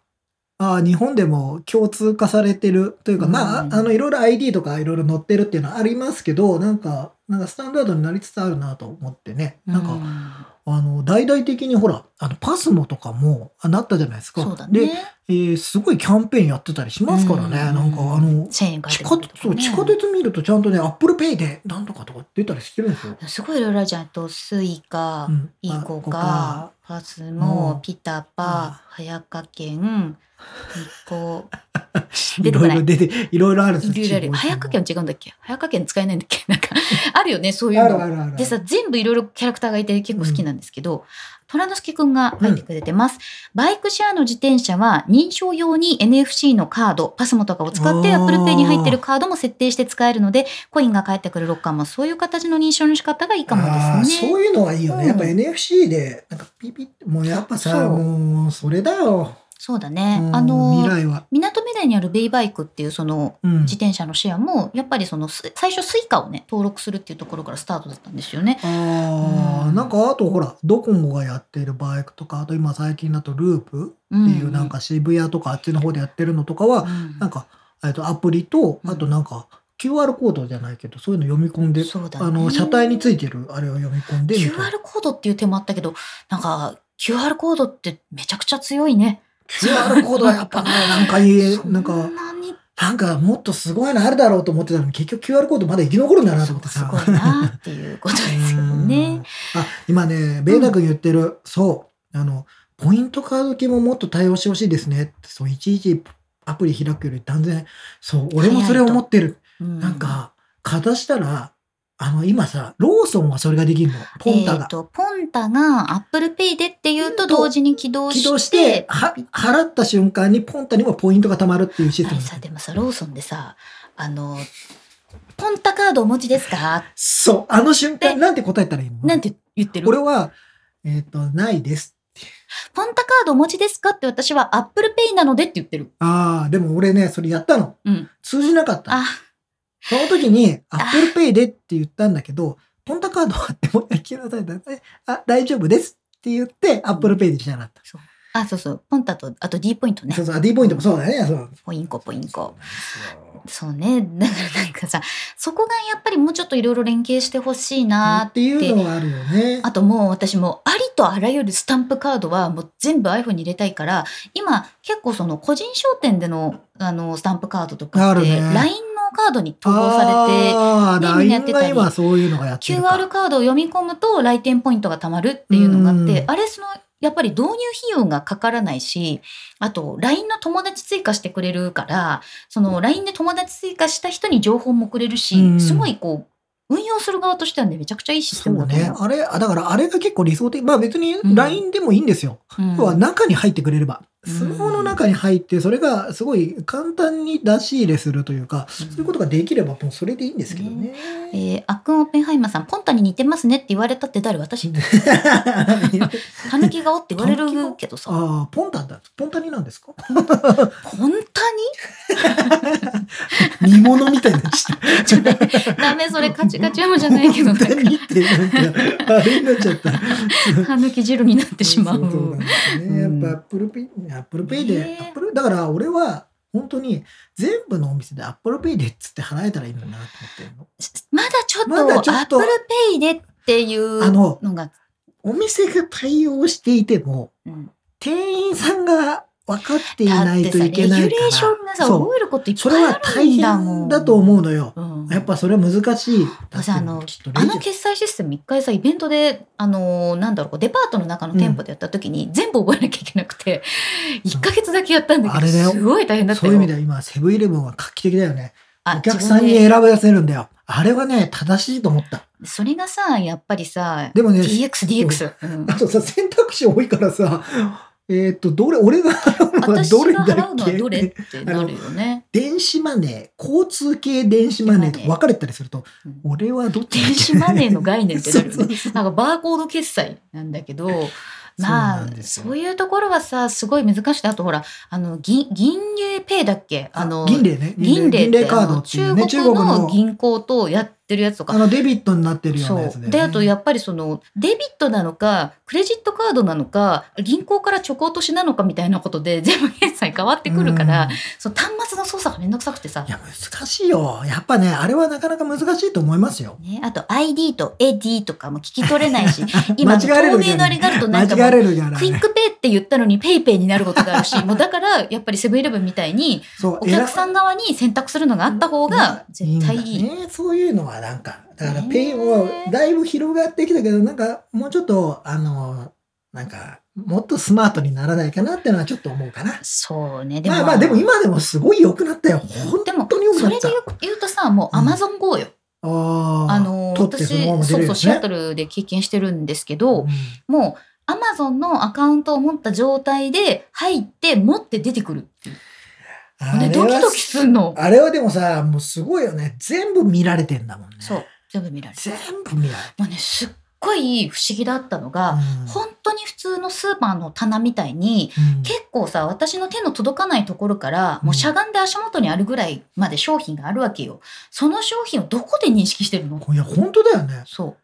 あ日本でも共通化されてるというか、
うん
まあ、あの、いろいろ ID とかいろいろ載ってるっていうのはありますけど、なんか、なんかスタンダードになりつつあるなと思ってね。なんか、あの、大々的にほら、あの、パスモとかもあなったじゃないですか。
そうだ
で、
ね。
えーすごいキャンペーンやってたりしますからね。
うん
なんかあの、
1000円返って
地下そう地下鉄見るとちゃんとね、Apple Pay でなんとかとか出たりしてるんですよ。
すごいいろいろあるじゃん。あと、スイカ、
うん
イコカ、パス
うん
モ、ピタパ、はやかけん、イコ、
い
出てこない
ろいろ。出て、いろいろあるんです
いろいろある。はやかけんは違うんだっけ？はやかけん使えないんだっけ？なんか、あるよね、そういう
ある
の。
あるある。
でさ、全部いろいろキャラクターがいて結構好きなんですけど、虎之助くんが書いてくれてます。バイクシェアの自転車は認証用に NFC のカード、パスモとかを使って Apple Pay に入ってるカードも設定して使えるので、コインが返ってくるロッカーもそういう形の認証の仕方がいいかもですね。
そういうのはいいよね。やっぱ
うん
NFC で、なんかピピって、もうやっぱさ、もう、それだよ。
そうだね。
うん
あの
未、来は。
みなとみらいにあるベイバイクっていうその
うん
自転車のシェアも、やっぱりそのス最初 Suica をね、登録するっていうところからスタートだったんですよね。
ああ、
うん
なんかあとほら、ドコモがやってるバイクとか、あと今最近だとループっていうなんか渋谷とかあっちの方でやってるのとかは、
うん
なんか、えっと、アプリと、あとなんか、QR コードじゃないけど、そういうの読み込んで、
ね
あの、車体についてるあれを読み込んで
QR コードっていう手もあったけど、なんか QR コードってめちゃくちゃ強いね。
QR コードはやっぱね、なんかいい、
そ
なんか、
な
んかもっとすごいのあるだろうと思ってたのに、結局 QR コードまだ生き残るんだなと思ってさ。
すごいなっていうことですけど
うん
ね。
あ、今ね、ベーダ君言ってる、そう、あの、ポイントカード系ももっと対応してほしいですねって。そう、いちいちアプリ開くより断然、そう、俺もそれ思ってる。
うん
なんか、かざしたら、あの、今さ、ローソンはそれができるの？ポンタが
えー。と、ポンタが Apple Pay でっていうと同時に起動して、
起動して、は、払った瞬間にポンタにもポイントが貯まるっていうシステム。
さ、でもさ、ローソンでさ、あの、ポンタカードお持ちですか？
そう、あの瞬
で
間、なんて答えたらいいの？
なんて言ってる？
俺は、えっ、と、ないです。
ポンタカードお持ちですかって私は Apple Pay なのでって言ってる。
ああ、でも俺ね、それやったの。
うん。
通じなかったの。
あ、
その時に、Apple Pay でって言ったんだけど、ポンタカードはってもう一回聞きなさいだえあ、大丈夫ですって言って、Apple Pay でしなかった。
そう。あ、そうそう。ポンタと、あと D ポイントね
そう。そう、D ポイントもそうだね。そう。
ポインコ、ポインコ。そうね。だからなんかさ、そこがやっぱりもうちょっといろいろ連携してほしいな
っていうのはあるよね。
あともう私もありとあらゆるスタンプカードはもう全部 iPhone に入れたいから、今結構その個人商店でのあのスタンプカードとかって、LINE のカードに統合されて、ねみんなやってたり
が今そういうのがやってるか。
QR カードを読み込むと来店ポイントが貯まるっていうのがあって、
うん
あれそのやっぱり導入費用がかからないし、あと LINE の友達追加してくれるから、その LINE で友達追加した人に情報もくれるし、
うん
すごいこう、運用する側としてはね、めちゃくちゃいいシステムだと思。う。
あれ、あだからあれが結構理想的。まあ別に
うん
LINE でもいいんですよ。
うん
要は中に入ってくれれば。
うん
スマホの中に入って、それがすごい簡単に出し入れするというか、そういうことができればもうそれでいいんですけどね。
えー、アックン・オッペンハイマーさん、ポンタに似てますねって言われたって誰？私、タヌキ顔って言われるけどさ。
ああ、ポンタンだ。ポンタニなんですか？
ポンタ
煮 物みたいになっち
ょっとねダメ、それカチカチ山じゃないけど、
た。
なんか
ポンタニってなんか、あれになっちゃった。
タヌキ汁になってしまう。
そうなんですね。やっ
うん
ぱプルペイ、アップルペイで、
ねえ。
アップル、だから俺は、本当に全部のお店でアップルペイでっつって払えたらいいのになと思ってるの。
まだちょっと、
まだちょっと
アップルペイでっていう
あの
のが、
お店が対応していても、
うん。
店員さんが分かってい
だ
ないといけないから。
レーションがさ、
そう
覚えることいっ
そ
ぱいある
れは大
んだもん。
変だと思うのよ。
うん
やっぱそれは難しい。
私あのあの決済システム一回さイベントであのーなんだろうデパートの中の店舗でやった時に、全部覚えなきゃいけなくて 1ヶ月だけやったんだけど
あれだよ
すごい大変だったよ
そういう意味では今、セブンイレブンは画期的だよね。
あ
お客さんに選ばせるんだよ。あれはね、正しいと思った。
それがさやっぱりさ
でもね、
DXDX、うん
あとさ、選択肢多いからさ、えっ、と、どれ、俺が払うのは
私
どれ
が
だっけ？
払うのはどれってなるよね。
電子マネー、交通系電子マネーとか分かれたりすると、
うん。
俺はどっち
電子マネーの概念ってなるよね。なんかバーコード決済なんだけど まあそういうところはさすごい難しくてあとほらあの銀銀融ペイだっけ？あの
銀霊ね。
銀霊って
ね、
中国の銀行とやってるやつとか
あのデビットになってるようなやつね。
であとやっぱりそのデビットなのかクレジットカードなのか銀行から直落としなのかみたいなことで 全部決済変わってくるから、
うん
その端末の操作がめんどくさくてさ
いや、難しいよ。やっぱね、あれはなかなか難しいと思いますよ。
ね、あと ID と AD とかも聞き取れないし 今透明のあれがあるとなんかも
間違え
う
れるじゃない。
QUICPay って言ったのに PayPay になることがあるし もうだからやっぱりセブンイレブンみたいにお客さん側に選択するのがあった方が絶対いい。
ね。そういうのはなんか、だから
ね
ペイもだいぶ広がってきたけど、なんかもうちょっと、あの、なんか、もっとスマートにならないかなっていうのはちょっと思うかな。
そうねでも
まあまあ、でも今でもすごい良くなったよ。本当に良く
そ
なった。
れで言うとさもうアマゾン GO よ。
あ
あの私
そのまま出
そうそうシアトルで経験してるんですけど、
うん
もうアマゾンのアカウントを持った状態で入って持って出てくるっていう。ね、
あれは
ドキドキすんの。
あれはでもさ、もうすごいよね。全部見られてんだもんね。
そう。全部見られる。
全部見られて
もうね、すっごい不思議だったのが、
る。
本当に普通のスーパーの棚みたいに、
うん
結構さ、私の手の届かないところから、
うん
もうしゃがんで足元にあるぐらいまで商品があるわけよ。その商品をどこで認識してるの？
いや、本当だよね。
そう。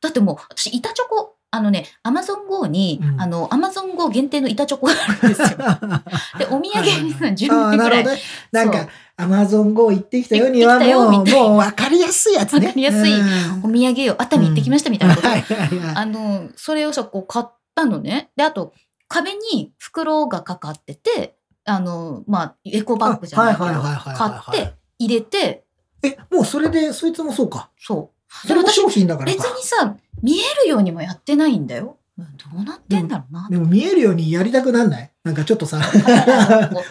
だってもう、私、板チョコ、あのね、アマゾン GO に、
うん
あの、アマゾン GO 限定の板チョコがあるんですよ。で、お土産にさ、10
ああ、
名ぐらい。
なるほどね。なん
そ
か、アマゾン GO 行ってきたよにはもう、もう分かりやすいやつね。
わかりやすい
うん
お土産を熱海行ってきましたみたいなこと。あの、それをさ、こう買ったのね。で、あと、壁に袋がかかってて、あの、まあ、エコバッグじゃないけど、買って、入れて、
え、もうそれで、そいつもそうか。
そう。
それも商品だから
別
か。
にさ、見えるようにもやってないんだよ。どうなってんだろうな。
でも見えるようにやりたくなんない？なんかちょっとさ、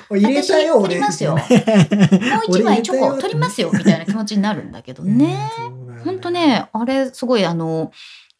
こ
入れたよ、
私
俺。
取りますよ もう一枚チョコ取りますよ、みたいな気持ちになるんだけどね。ほんと。ね、あれ、すごい、あの、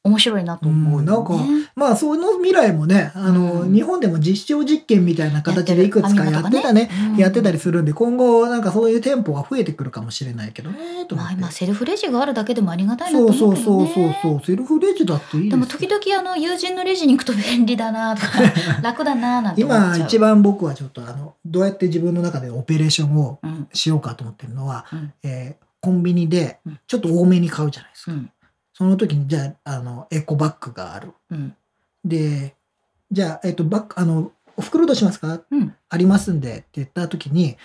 面白いなと思う、ね。
うんなんかまあ、その未来もね、あの、
うん。
日本でも実証実験みたいな形でいくつかやってたね。やってたりするんで、今後なんかそういう店舗が増えてくるかもしれないけどね、と
まあ今、セルフレジがあるだけでもありがたいなと
そう
思
そううそう
けどね。
そうそう、セルフレジだっていいですよ。
でも時々あの友人のレジに行くと便利だなとか 楽だななんて。
今一番僕はちょっとあの、どうやって自分の中でオペレーションを
うん。
しようかと思ってるのは、
うん。
えーコンビニで
うん。
ちょっと多めに買うじゃないですか。
うん
その時に、じゃあ、あの、エコバッグがある。
うん
で、じゃあ、えっと、バッグ、あの、お袋どうしますか？
うん
ありますんでって言った時に、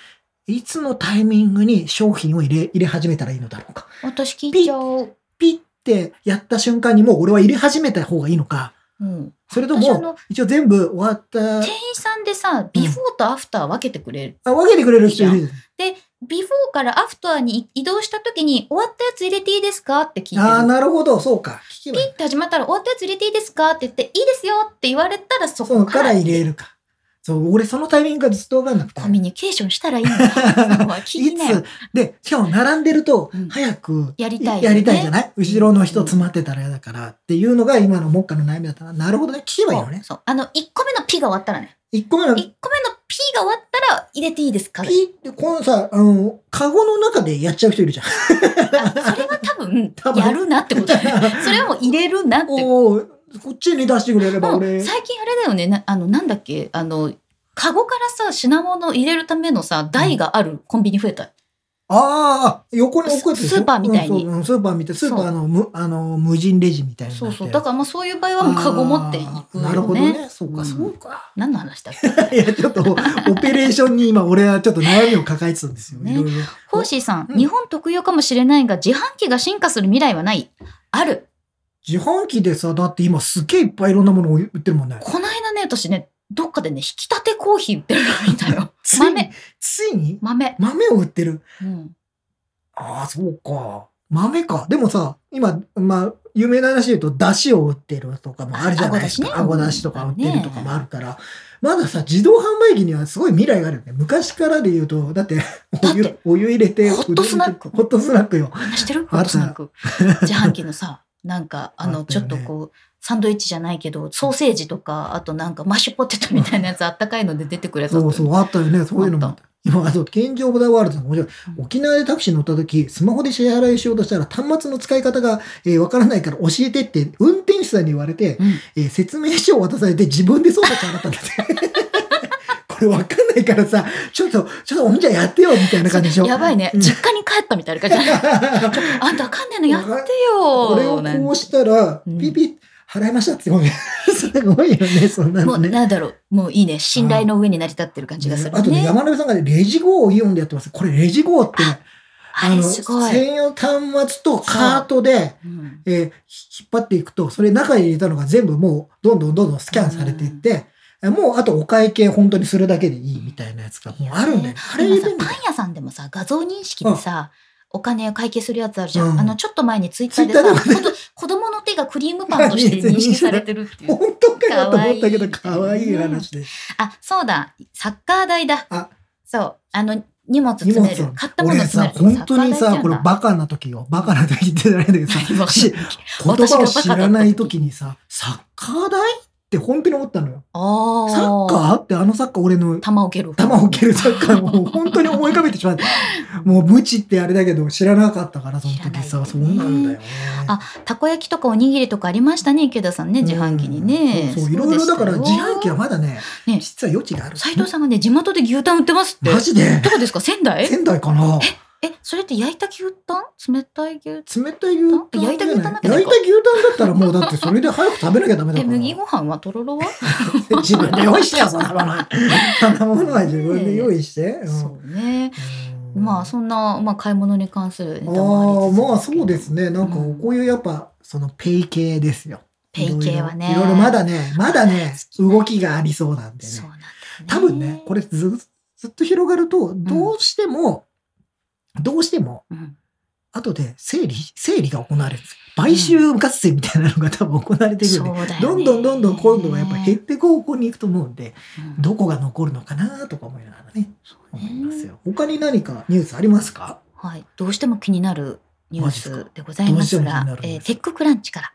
いつのタイミングに商品を入れ、入れ始めたらいいのだろうか。
私聞いちゃう。
ピッてやった瞬間にもう俺は入れ始めた方がいいのか。
うん、
それとも、一応全部終わった、
店員さんでさビフォーとアフター分けてくれる。
あ、分けてくれる人いる。
ビフォーからアフターに移動した時に終わったやつ入れていいですかって聞いてる。
ああ、なるほど、そうか。
ピッて始まったら終わったやつ入れていいですかって言っていいですよって言われたらそこからら
入れるか。そう、俺そのタイミングがずっとわかんなくて。
コミュニケーションしたらいいんだ。聞
い つ。、で、しかも並んでると
うん、
早く、
やりたいよね
やりたいじゃない？後ろの人詰まってたら嫌だからっていうのが今の目下の悩みだったら、なるほどね、聞けばいいのね。
そう。あの、1個目の P が終わったらね。
1個目の
1個目の P が終わったら入れていいですか？
ピーって、このさ、あの、カゴの中でやっちゃう人いるじゃん。
あそれは多分
多、分
やるなってことだよそれはもう入れるなって。
おおこっちに出してくれれば俺。
最近あれだよね。なあの、なんだっけ？あの、カゴからさ、品物入れるためのさ、台があるコンビニ増えた？
ああ、横に置くやつ
スーパーみたいに
うんスーパーみたい。スーパーの無あの無人レジみたいな。
そうそう。だからまあそういう場合はもうカゴ持っていくよね。
なるほどね。そうか、
うん
そうか。
何の話だっけ？
いや、ちょっと、オペレーションに今、俺はちょっと悩みを抱えてたんですよ。
ね
いろいろ。
ホーシーさん、
うん
日本特有かもしれないが、自販機が進化する未来はない。ある。
自販機でさ、だって今すっげえいっぱいいろんなものを売ってるもんね。
この間ね、私ね、どっかでね、引き立てコーヒー売ってるの見たよ
ついに？
豆。
ついに？
豆。
豆を売ってる？
うん。
ああ、そうか。豆か。でもさ、今、まあ、有名な話で言うと、出汁を売ってるとかもあるじゃない？ですか。
あご
だしとか売ってるとかもあるから、まださ、自動販売機にはすごい未来があるよね。昔からで言うと、だって、お湯お湯入れて、
ホットスナック
ホットスナックよ。
みんな知ってる？ホットスナック。自販機のさ、なんか、あの、ちょっとこう、サンドイッチじゃないけど、ソーセージとか、あとなんかマッシュポテトみたいなやつあったかいので出てくるや
そうそう、あったよね。そういうのも。今、あと、健常オブザワールドの面白い。沖縄でタクシー乗った時、スマホで支払いしようとしたら、端末の使い方が、えーわからないから教えてって、運転手さんに言われて、
うん
えー説明書を渡されて自分で操作しなかったんだって。これわかんないからさ、ちょっと、ちょっとおんじゃやってよ、みたいな感じでしょ？
やばいね。
うん
実家に帰ったみたいな感じじゃないあんたわかんないのやってよ
これをこうしたら、
うん
ピピッ、払いましたってごめん。すごいよね、そんな
もう、
のね。
なんだろう。もういいね。信頼の上に成り立ってる感じがするね。
あとね、山辺さんがね、レジ号をイオンでやってます。これレジ号って、
あれすごい。
専用端末とカートで、
うん
えー引っ張っていくと、それ中に入れたのが全部もう、どんどんどんどんスキャンされていって、えもうあとお会計本当にするだけでいいみたいなやつがもうあるんだよ。あれ
今さパン屋さんでもさ、画像認識でさ、お金を会計するやつあるじゃん。
うん
あの、ちょっと前にツイッターでさ、
で
子供の手がクリームパンとして認識されてるっていう。
本当かよと思ったけど、
かわいい
可愛い話で。
あ、そうだ。サッカー代だ。
あ
そう。あの、荷物詰める。買ったもの詰める。
本当にさ、これバカな時よ。バカな時ってないんだけどさ、言葉を知らない時にさ、サッカー代って本当に思ったのよ。サッカーってあのサッカー俺の
球を蹴る。
球を蹴るサッカーもう本当に思い浮かべてしまって。もう無知ってあれだけど知らなかったから、その時さ、そうなんだよね。
あ、たこ焼きとかおにぎりとかありましたね、池田さんね、自販機にね。
うんそういろいろだから自販機は
は。
まだね、
ね
実は余地がある。
斉藤さんがね、地元で牛タン売ってますって。
マジで？
どこですか？仙台？
仙台かな
え、それって焼いた牛タン？冷たい牛
冷たい牛タン？
焼いた牛タンだけだ
焼いた牛タンだったらもうだってそれで早く食べなきゃダメだ
え、
から。
麦ご飯はとろろは？
自分で用意してよ、そんなものは。そんなものは自分で用意して。うん
そうね。
うん
まあ、そんな、まあ、買い物に関するネ
あ
タもあり
あ、まあそうですね。なんか
うん
こういうやっぱ、そのペイ系ですよ。
ペイ系はね
いろいろまだね、まだね、動きがありそうなんでね
そう。なんだよね。
多分ね、これずずっと広がると、どうしても、どうしても、
うん
後で整理、整理が行われるんですよ。買収合戦みたいなのが多分行われていくんで、
そうだよね
どんどんどんどん今度はやっぱ減っていく方向に行くと思うんで、
うん
どこが残るのかなとか思いながらね、
ね
思いますよ。他に何かニュースありますか？
はい。どうしても気になるニュースでございますがえーテッククランチから。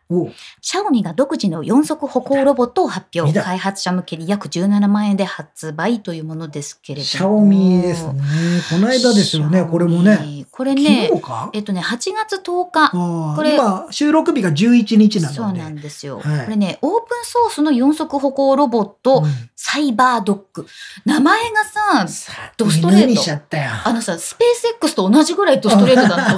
シャオミが独自の四足歩行ロボットを発表。開発者向けに約17万円で発売というものですけれども。
シャオミですね。この間ですよね、これもね。
これね、えっとね、8月10日。これ
今、収録日が11日な
そう
ので。
なんですよ。
はい
これね、オープンソースの四足歩行ロボット、
うん
サイバードッグ。名前がさ、ドストレート。あのさ、スペース X と同じぐらいドストレートだな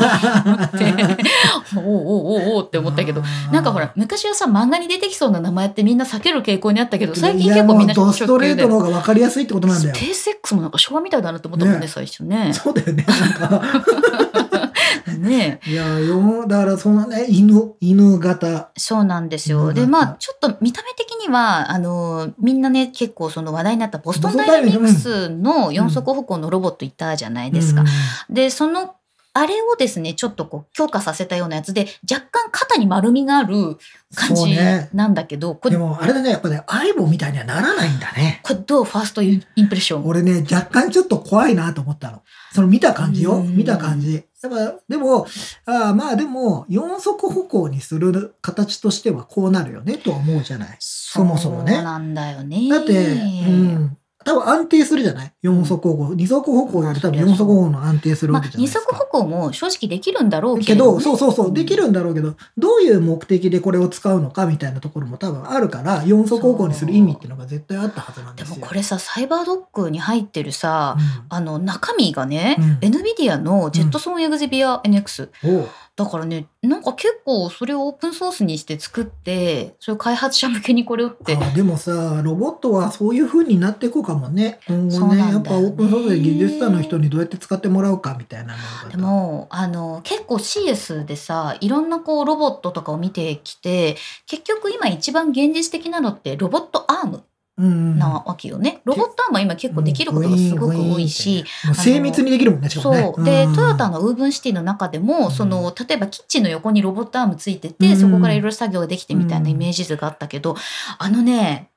と思って、おおおおおって思ったけど、なんかほら、昔はさ、漫画に出てきそうな名前ってみんな避ける傾向にあったけど、最近結構みんな
ドストレートの
の
方が分かりやすいってことなんだよ
スペ。ース X もなんか昭和みたいだなって思ったもんね、
ね
最初ね。
そうだよね。なんか
ね
いや、よ、だからそのね、犬、犬型。
そうなんですよ。
うん
で、まあ、ちょっと見た目的には、あの、みんなね、結構その話題になったボストンダイナミクスの四足歩行のロボットいたじゃないですか。
うん
で、そのあれをですね、ちょっとこう強化させたようなやつで、若干肩に丸みがある感じなんだけど、これ、
でも、あれだね、やっぱね、アイボみたいにはならないんだね。
これどうファーストインプレッション？
俺ね、若干ちょっと怖いなと思ったの。その見た感じよ。
うん
見た感じ。やっぱ、でも、あーまあでも、四足歩行にする形としてはこうなるよね、とは思うじゃない。
そ
もそもね
そうなんだよね。
だって、うん。多分安定するじゃない？四足歩行。二足歩行より多分四足歩行の安定する
まあ
わけじゃない
二
ですか。
足歩行も正直できるんだろうけ
けど、
ね、
そうそうそう、できるんだろうけど、どういう目的でこれを使うのかみたいなところも多分あるから、四足歩行にする意味っていうのが絶対あったはずなんでよ。
ですもこれさ、サイバードッグに入ってるさ、
うん。
あの中身がね、
うん。
NVIDIA のジェットソンエグゼビア NX、
おう
だからね、なんか結構それをオープンソースにして作って、それを開発者向けにこれをって。
あでもさ、ロボットはそういう風になっていこうかもね。今
そう
後ね、
ね
やっぱオープンソースで技術者の人にどうやって使ってもらうかみたいな。
でも、あの、結構 CES でさ、いろんなこうロボットとかを見てきて、結局今一番現実的なのってロボットアーム
うん、
なわけよね。ロボットアームは今結構できることがすごく多いし、
精密にできるもんね、しかもね。
そう。で、
ん
トヨタの Woven City の中でも、
うん
その、例えばキッチンの横にロボットアームついてて、
うん
そこからいろいろ作業ができてみたいなイメージ図があったけど、あのね、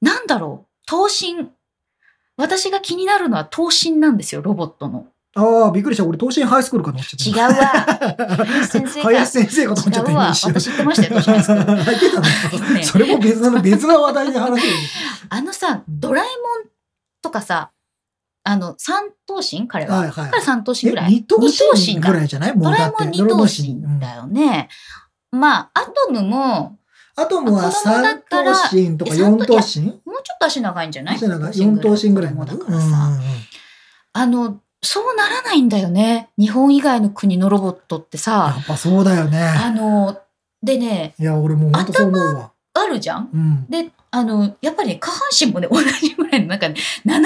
なんだろう、頭身。私が気になるのは頭身なんですよ、ロボットの。
ああ、びっくりした。俺、東進ハイスクールかと思っちゃ
違う
った。
わ。林先生か。
林先生かと思っちゃった。
違うわ。
今一瞬
私知ってましたよ、東進ハイスクール
入ってたの
ね
それも別な、別な話題で話せる。
あのさ、ドラえもんとかさ、あの、三頭身？彼は。
はいはい
彼三頭身
え
ぐらい？
二等身ぐらいじゃない？もうだって
ドラえもん二頭身だよね。まあ、アトムも、
アトムは三等身とか四等身？
もうちょっと足長いんじゃない？
四等身ぐらい
子
ま
だからさ。あの、そうならないんだよね。日本以外の国のロボットって
や
さ。
っぱそうだよね。
あの、でね、
いや、俺もう本当そう思うわ。
あるじゃん？
うん。
で、あの、やっぱりね、下半身もね、同じぐらいの、なんかね、7頭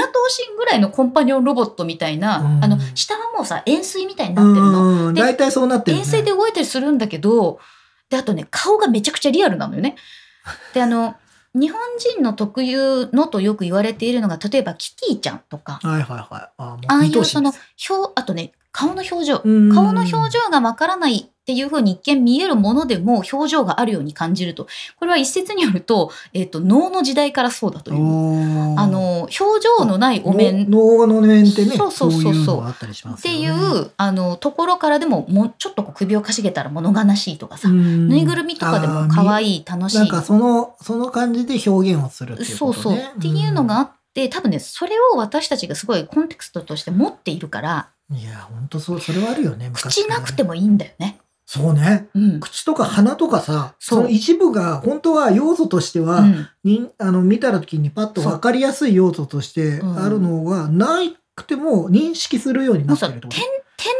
身ぐらいのコンパニオンロボットみたいな、
うん
あの、下はもうさ、円錐みたいになってるの。
大体そうなってる、ね。
遠征で動いたりするんだけど、で、あとね、顔がめちゃくちゃリアルなのよね。で、あの、日本人の特有のとよく言われているのが、例えばキティちゃんとか、
はいはいはい。あ
ああいうその表、あとね、顔の表情。
うん
顔の表情がわからないっていうふうに一見見えるものでも表情があるように感じると。これは一説によると、えっ、と、脳の時代からそうだという。あの、表情のないお面
の脳の面ってね、
そうそうそうそう
いうのがあったりしますよね。
っていう、あの、ところからでも、もうちょっとこう首をかしげたら物悲しいとかさ、
うん
ぬいぐるみとかでも可
い
愛い、楽しい。
なんかその、その感じで表現をするっていう
そうそう。
ことね。
っていうのがあって、多分ね、それを私たちがすごいコンテクストとして持っているから、
うん。いや、本当そう、それはあるよね。
口なくて
も。
もいいんだよね。
そうね。
うん。
口とか鼻とかさ、
そ
の一部が本当は要素としては、
うん
にあの見た時にパッと分かりやすい要素として
うん
あるのがなくても認識するようになってると？
点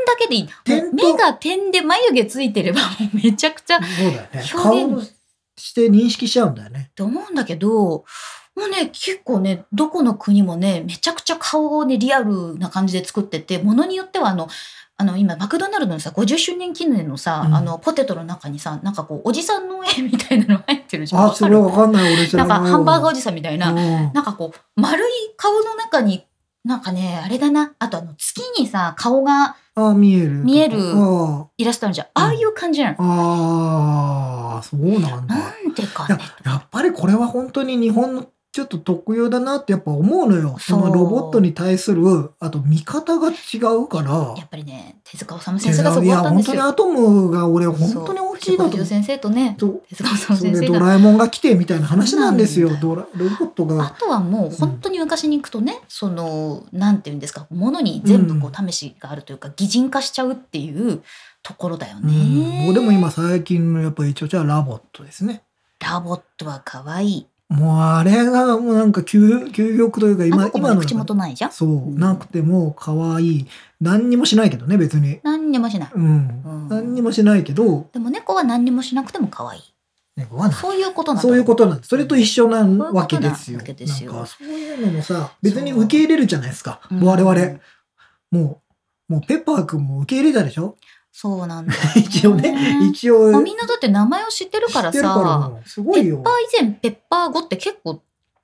だけでいい。目が点で眉毛ついてれば、めちゃくちゃっ
そうだよね。
表現
顔して認識しちゃうんだよね。
て思うんだけど、もうね、結構ね、どこの国もね、めちゃくちゃ顔をね、リアルな感じで作ってて、ものによってはあの、あの、今、マクドナルドのさ、50周年記念のさ、
うん
あの、ポテトの中にさ、なんかこう、おじさんの絵みたいなの入ってるじゃん。
あ、それは分かんない。俺知
なん
らないわ。
かハンバーガーおじさんみたいな、
うん
なんかこう、丸い顔の中に、なんかね、あれだな。あとあの、月にさ、顔が
あ、見える。
見える
あ
イラストあるじゃん。ああいう感じなの。
ああ、そうなんだ。
なんでかね。
やっぱりこれは本当に日本のちょっと特有だなってやっぱ思うのよ。そのロボットに対する、あと見方が違うから。
やっぱりね、手塚治虫先生がそこ
いや、
あったんですよ。
本当にアトムが俺本当に大きいなと
先生とね、手塚治
そ
虫先生
ドラえもんが来てみたいな話なんですよ。ドラロボット
あ
が。
とはもう本当に昔に行くとね、その、なんていうんですか、ものに全部こう試しがあるというか、擬人化しちゃうっていうところだよ
うん
ね。
もうでも今最近のやっぱり一応じゃあラボットですね。
ラボットは可愛い。
もうあれがもうなんか究究極というか
あ
今
の口元ないじゃん
そう、なくても可愛い。何にもしないけどね、別に。
何にもしない。
うん。
うん
何にもしないけど、
でも猫は何にもしなくても可愛い。
猫はな
そういうことなんだ
そういうことなん。それと一緒なわけですよ。そういうのもさ、別に受け入れるじゃないですか。
うん
我々。もう、もうペッパーくんも受け入れたでしょ？
そうなんだよ、
一応ね。一応。
まあみんなだって名前を知ってるからさ、
もうすごいよ
ペッパ。ー以前ペッパー語って結構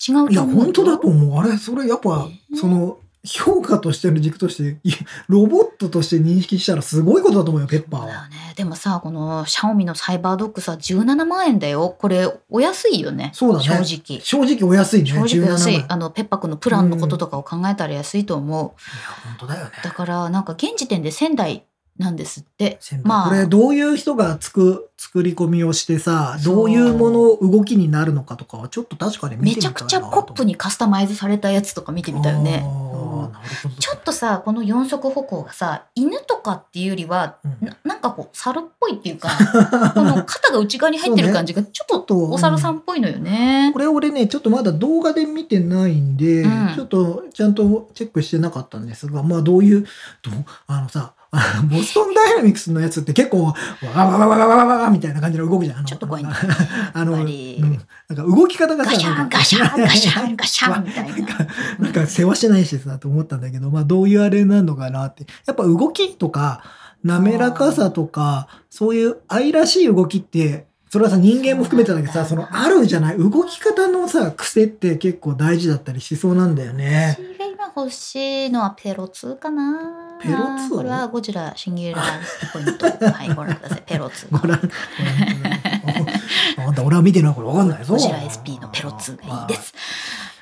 違う
いや、本当だと
う。
思う。あれ、それやっぱ、
ね
その、評価としての軸として、いロボットとして認識したらすごいことだと思うよ、ペッパーは。
ね。でもさ、このシャオミのサイバードッグさ、17万円だよ。これ、お安いよね。
そうだね
正直。
正直お安いね。
正直安
17
い
万。。
あの、ペッパ君のプランのこととかを考えたら安いと思う。
いや、本当だよね。
だから、なんか現時点で仙台なんですって。まあ。
これどういう人がつく作り込みをしてさどういうもの動きになるのかとかはちょっと確かに見てみたいな
めちゃくちゃコップにカスタマイズされたやつとか見てみたよね。ちょっとさ、この四足歩行がさ、犬とかっていうよりは、
うん。
ななんかこう、猿っぽいっていうか、この肩が内側に入ってる感じが、ちょっ
と
とお猿さんっぽいのよね。
これ俺ねちょっとまだ動画で見てないんで、
うん。
ちょっとちゃんとチェックしてなかったんですがまあどういうあのさ ボストンダイナミクスのやつって結構わわわわわわわわみたいな感じの動くじゃんあの
ちょっと怖いね。
あの、うん
り、
なんか動き方がさ
ガシャンガシャンガシャン ガシャンみたいな。
なんか世話してないしさと思ったんだけど、まあどういうあれなのかなって。やっぱ動きとか、滑らかさとか、そういう愛らしい動きって、それはさ人間も含めてだけどさ、そのあるじゃない？動き方のさ、癖って結構大事だったりしそうなんだよね。
欲しいのはペロ2かな。
ペロ2
これはゴジラシンギュラーポイント。はい、ご覧ください。ペロ2。
ご覧、あんた俺は見てないからわかんないぞ。
ゴジラ SP のペロ2がいいです。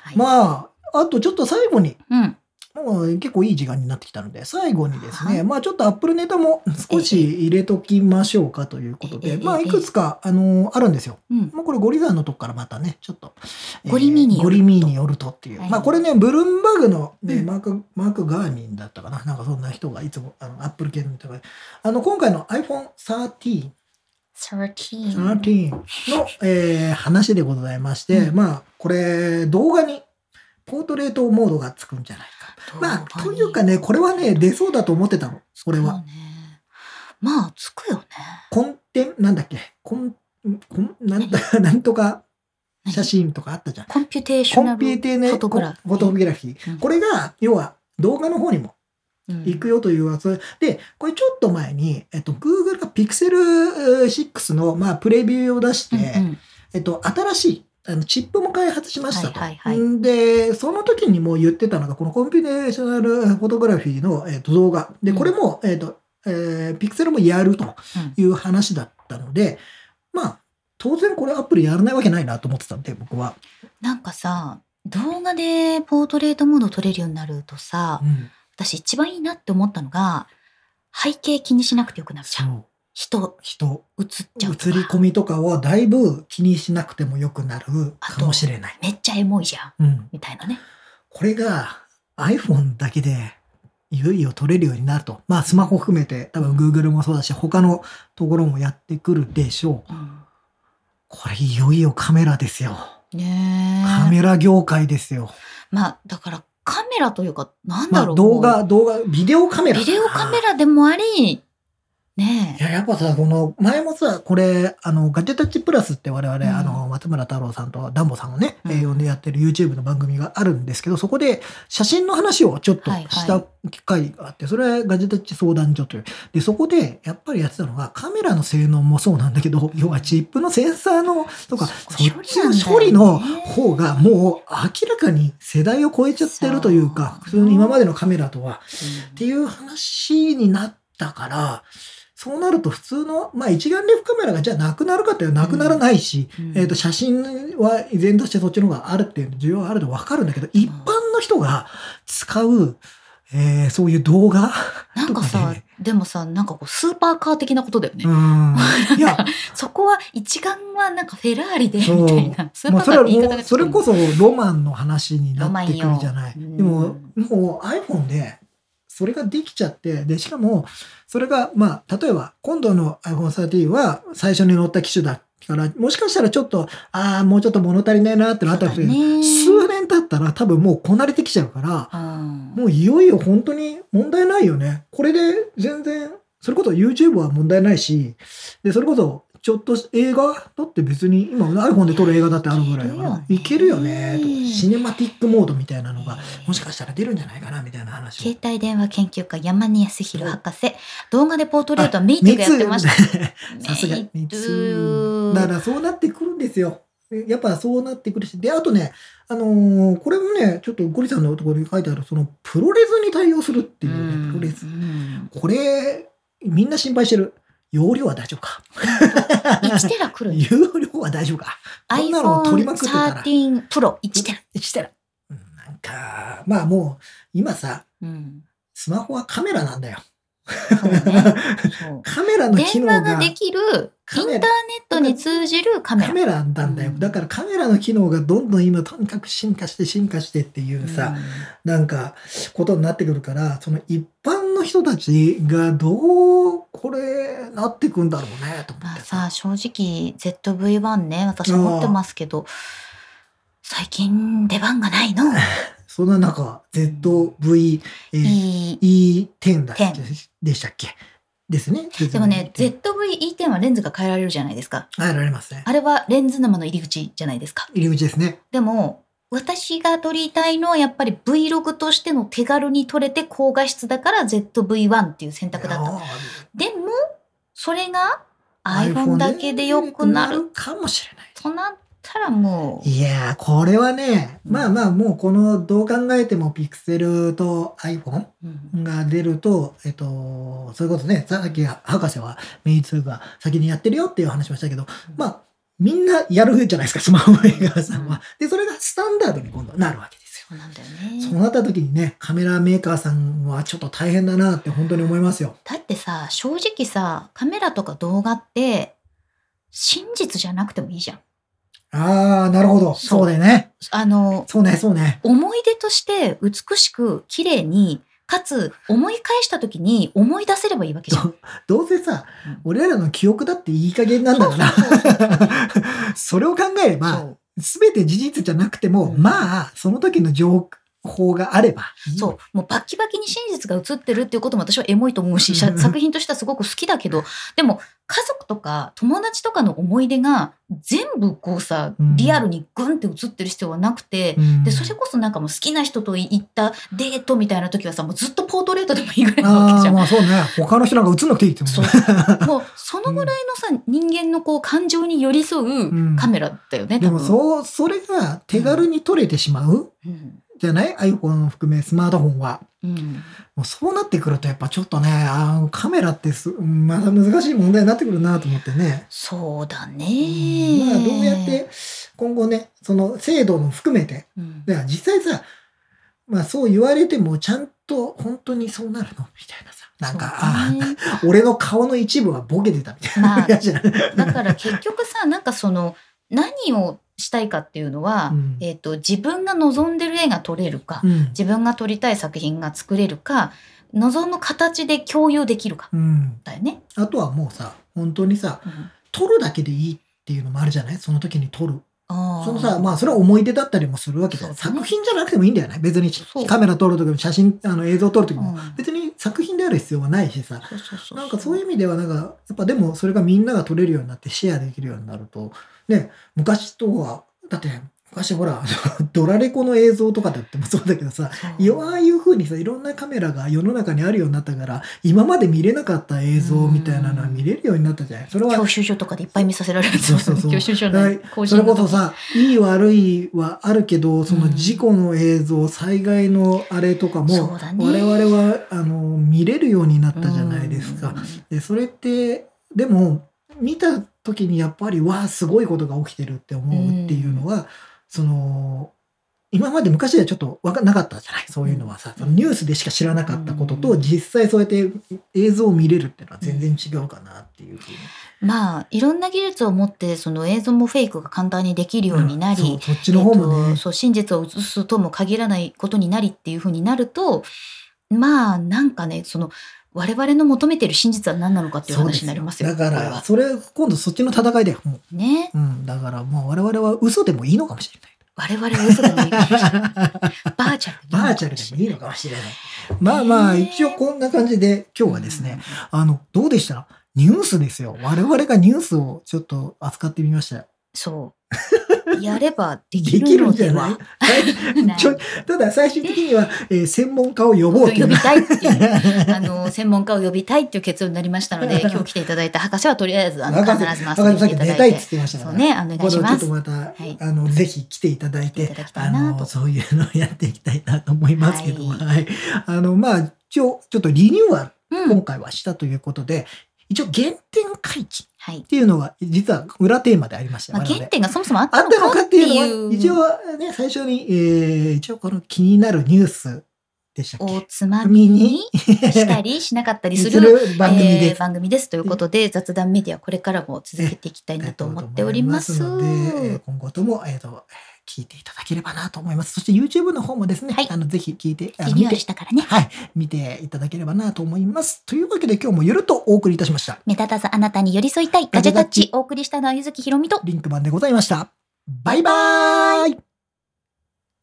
はい、
まあ、あとちょっと最後に、
うん。
もう結構いい時間になってきたので、最後にですね、
はい
まあちょっとアップルネタも少し入れときましょうかということ
えええ
で、まあ
え
いくつか、あのあるんですよ。
うん。
まあこれゴリザーのとこからまたね、ちょっと。えー
ゴリミによると
ゴリミによるとっていう。
はい
まあこれね、ブルームバーグの、ね
うん
マーク、マーク・ガーミンだったかな。なんかそんな人がいつも、あの、アップル系の人が、あの、今回の iPhone 13、
13。
13の、えー話でございまして、
うん
まあこれ動画にポートレートモードがつくんじゃないか。まあ、というかね、これはね、出そうだと思ってたの。これは。
まあ、つくよね。
コンテン、なんだっけ、コン、コン、なんだ、なんとか写真とかあったじゃん。
コンピュテーショ
コ
ナル
ンピューテーネ
フォトグラフィー。
フォトグラフィー。
うん
これが、要は動画の方にも
うん
行くよというやつ。で、これちょっと前に、えっと、Google が Pixel 6の、まあ、プレビューを出して、
うんうん
えっと、新しいあのチップも開発しましたと。
はいはいはい
んで、その時にも言ってたのが、この computational photography の、えっと、動画。で、これも、えっと、えー、ピクセルもやると
うん
いう話だったので、まあ、当然これ Apple やらないわけないなと思ってたんで、僕は。
なんかさ、動画でポートレートモード撮れるようになるとさ、
うん。
私一番いいなって思ったのが、背景気にしなくてよくなるじゃん。人
人、
映っちゃう
映り込みとかはだいぶ気にしなくてもよくなるかもしれない。
めっちゃエモいじゃん。
うん。
みたいなね。
これが iPhone だけでいよいよ撮れるようになると。まあスマホ含めて多分 Google もそうだし他のところもやってくるでしょう。
うん
これいよいよカメラですよ。
ねえ。
カメラ業界ですよ。
まあ、だからカメラというか、なん
まあ
だろう。
動画、動画、ビデオカメラ。
ビデオカメラでもあり、ね
いや、やっぱさ、この、前もさ、これ、あの、ガジェタッチプラスって我々、
うん。
あの、松村太郎さんとダンボさんをね、
うん。
えー呼んでやってる YouTube の番組があるんですけど、そこで写真の話をちょっとした機会があって、それはガジェタッチ相談所という。で、そこで、やっぱりやってたのが、カメラの性能もそうなんだけど、要はチップのセンサーの、とか、
そ
っちの
処理
の方が、もう明らかに世代を超えちゃってるというか、普通の今までのカメラとは、
え。
っていう話になったから、そうなると普通の、まあ一眼レフカメラがじゃあなくなるかっていうとなくならないし、
うん
えっ、と写真は依然としてそっちの方があるっていう需要があるとわかるんだけど、一般の人が使う、えーそういう動画
なんかさでもさ、なんかこう、スーパーカー的なことだよね。
うん。いや、
そこは一眼はなんかフェラーリで、みたいな。スー
もうそれは
パーカーって言い方が
それこそロマンの話になってくるじゃない。でも、もう iPhone で、それができちゃって、で、しかも、それが、まあ、例えば、今度の iPhone 13は最初に乗った機種だから、もしかしたらちょっと、ああ、もうちょっと物足りないなってなったら、
そうだね
数年経ったら多分もうこなれてきちゃうから、
うん
もういよいよ本当に問題ないよね。これで全然、それこそ YouTube は問題ないし、で、それこそ、ちょっと映画？だって別に今 iPhone で撮る映画だってあるぐらいだから、い
いけるよ
ね
ね
とか、シネマティックモードみたいなのが、もしかしたら出るんじゃないかなみたいな話を。
携帯電話研究家山根康弘博士。動画でポートレートはメイトがやってました。
さすが、
メイ
三
ト
つ。だからそうなってくるんですよ。やっぱそうなってくるし、で、あとね、あのーこれもね、ちょっとゴリさんのところに書いてある、その、プロレスに対応するっていうね、プロレス
う。ん
これ、みんな心配してる。容量は大丈夫か
？1テラ来る
容量は大丈夫か？こんなの取りまくってたら
？iPhone13 Pro 1テラ。
1テラ。うんなんか、まあもう、今さ、
うん。
スマホはカメラなんだよ。
ね。
カメラの機
電
能が
話ができる、インターネットに通じるカメラ。
カメラなんだよ。
うん
だからカメラの機能がどんどん今とにかく進化して進化してっていうさ、なんかことになってくるから、その一般の人たちがどうこれなってくんだろうねと思
まあ
ってさ。
さ、正直 ZV-1 ね、私持ってますけど、最近出番がないの。
そんな中、ZV、えー
いい。
E10 だっけ
？10
でしたっけですね。
でもね、
ZV-E10
ZV-E10 はレンズが変えられるじゃないですか。
変えられますね。
あれはレンズ沼の入り口じゃないですか。
入り口ですね。
でも、私が撮りたいのはやっぱり Vlog としての手軽に撮れて高画質だから ZV-1 っていう選択だった。
あ
でも、それが
ー
iPhone だけで良くなる。
かもしれない。
となったらもう、
いやー、これはね、
うん。
まあまあ、もうこの、どう考えてもピクセルと iPhone
うん。
が出ると、えっと、それこそね、さっき博士はメイツーが先にやってるよっていう話もしたけど、まあ、みんなやるじゃないですか、スマホメーカーさんは。で、それがスタンダードに今度はなるわけですよ。
そうなんだよ
そう
ね。
なった時にね、カメラメーカーさんはちょっと大変だなって本当に思いますよ。
だってさ、正直さ、カメラとか動画って、真実じゃなくてもいいじゃん。
ああ、なるほど。
そう
そうだよね。
あの、
そうね、そうね。
思い出として美しく綺麗に、かつ思い返した時に思い出せればいいわけじゃん。
どうせさ
うん、
俺らの記憶だっていい加減なんだから。そ れを考えれば、
そう
すべて事実じゃなくても、
うん
まあ、その時の情報があれば。
そう。もうバッキバキに真実が映ってるっていうことも私はエモいと思うし、作品としてはすごく好きだけど、でも家族とか友達とかの思い出が全部こうさ、
うん
リアルにグンって映ってる必要はなくて、
うん
で、それこそなんかもう好きな人と行ったデートみたいな時はさ、もうずっとポートレートでもいいぐらいなわけじゃん。
まあそうね。他の人なんか映んなくていいっても
う
ね。
もうそのぐらいのさ、人間のこう感情に寄り添うカメラだよね、
でも
多分
そう、それが手軽に撮れてしまう
うん。
じゃない ?iPhone 含めスマートフォンは。
うん。
もうそうなってくるとやっぱちょっとね、あーカメラってすまた難しい問題になってくるなと思ってね。
そうだね。
まあどうやって今後ね、その精度も含めて、
うん、
で実際さ、まあそう言われてもちゃんと本当にそうなるの？みたいなさ。なんか、
ね
あ、俺の顔の一部はボケてたみたいな。
まあだから結局さ、なんかその、何をしたいかっていうのは、
うん
えっ、と、自分が望んでる絵が撮れるか、
うん
自分が撮りたい作品が作れるか、望む形で共有できるか、
うん。
だよね。
あとはもうさ、本当にさ、
うん
撮るだけでいいっていうのもあるじゃない？その時に撮る。そのさ、まあそれは思い出だったりもするわけじゃん。
そうだね
作品じゃなくてもいいんだよね。別にカメラ撮る時も写真、あの映像撮る時も、
うん
別に作品である必要はないしさ。なんかそういう意味ではなんか、やっぱでもそれがみんなが撮れるようになってシェアできるようになると、ね、昔とは、だって昔ほら、ドラレコの映像とかだってもそうだけどさ、ああいう風にさ、いろんなカメラが世の中にあるようになったから、今まで見れなかった映像みたいなのは見れるようになったじゃない？それは
教習所とかでいっぱい見させられる
そうそうそう。
教習所の
それこそさ、いい悪いはあるけど、その事故の映像、災害のあれとかも、
ね。
我々はあの見れるようになったじゃないですか。で、それって、でも、見た時にやっぱり、わあ、すごいことが起きてるって思うっていうのは、その、今まで昔ではちょっとわかんなかったじゃない？そういうのはさ、そのニュースでしか知らなかったことと、
うん。
実際そうやって映像を見れるっていうのは全然違うかなっていうふうに。
まあいろんな技術を持ってその映像もフェイクが簡単にできるようになり、
うん。そっちの方も
そう真実を映すとも限らないことになりっていうふうになるとまあなんかねその我々の求めてる真実は何なのかっていう話になりますよ。
だから、それ、今度そっちの戦いだよ。も
ね
ううん。だからもう我々は嘘でもいいのかもしれない。
我々は嘘でもいいかもしれない。バーチャルでも
バーチャルでもいいのかもしれない。まあまあ、
ね
一応こんな感じで、今日はですね、あの、どうでした？ニュースですよ。我々がニュースをちょっと扱ってみました。
そう。やればできるので
るんじゃない？
は。
ただ最終的には、えー専門家を呼ぼうという
呼びたいっていう、あの、専門家を呼びたいっていう結論になりましたので、今日来ていただいた博士はとりあえず、あの、必ずます
博士さっき
ていただいて
出たいって言っ。てましたから。
そうね、お願いします
ちょっと。また、
はい
あの、ぜひ来ていただいてあの、そういうのをやっていきたいなと思いますけども、
は
はい。あの、まあ、一応、ちょっとリニューアル、
うん
今。回はしたということで、一応原点回帰っ
はい。
ていうのが、実は裏テーマでありました。
まあ、原点がそもそもあっ
たの
たの
かっててい
いうう、
のは、一応ね、最初に、えー、一応この気になるニュースでしたっ
お
け
つまみにしたりしなかったりする
番組です。
えー番組ですということで、雑談メディアこれからも続けていきたいなと思っております。
ので、えー今後とも、えっ、と、聞いていただければなと思います。そして YouTube の方もですね、
はい
あの、ぜひ聞いて、あの
リニューアル
見て、
したからね。
はい、見ていただければなと思います。というわけで今日もゆるっとお送りいたしました。
目立たずあなたに寄り添いたいガジェタッチお送りしたのはゆずきひろみと
リンクマンでございました。バイバーイ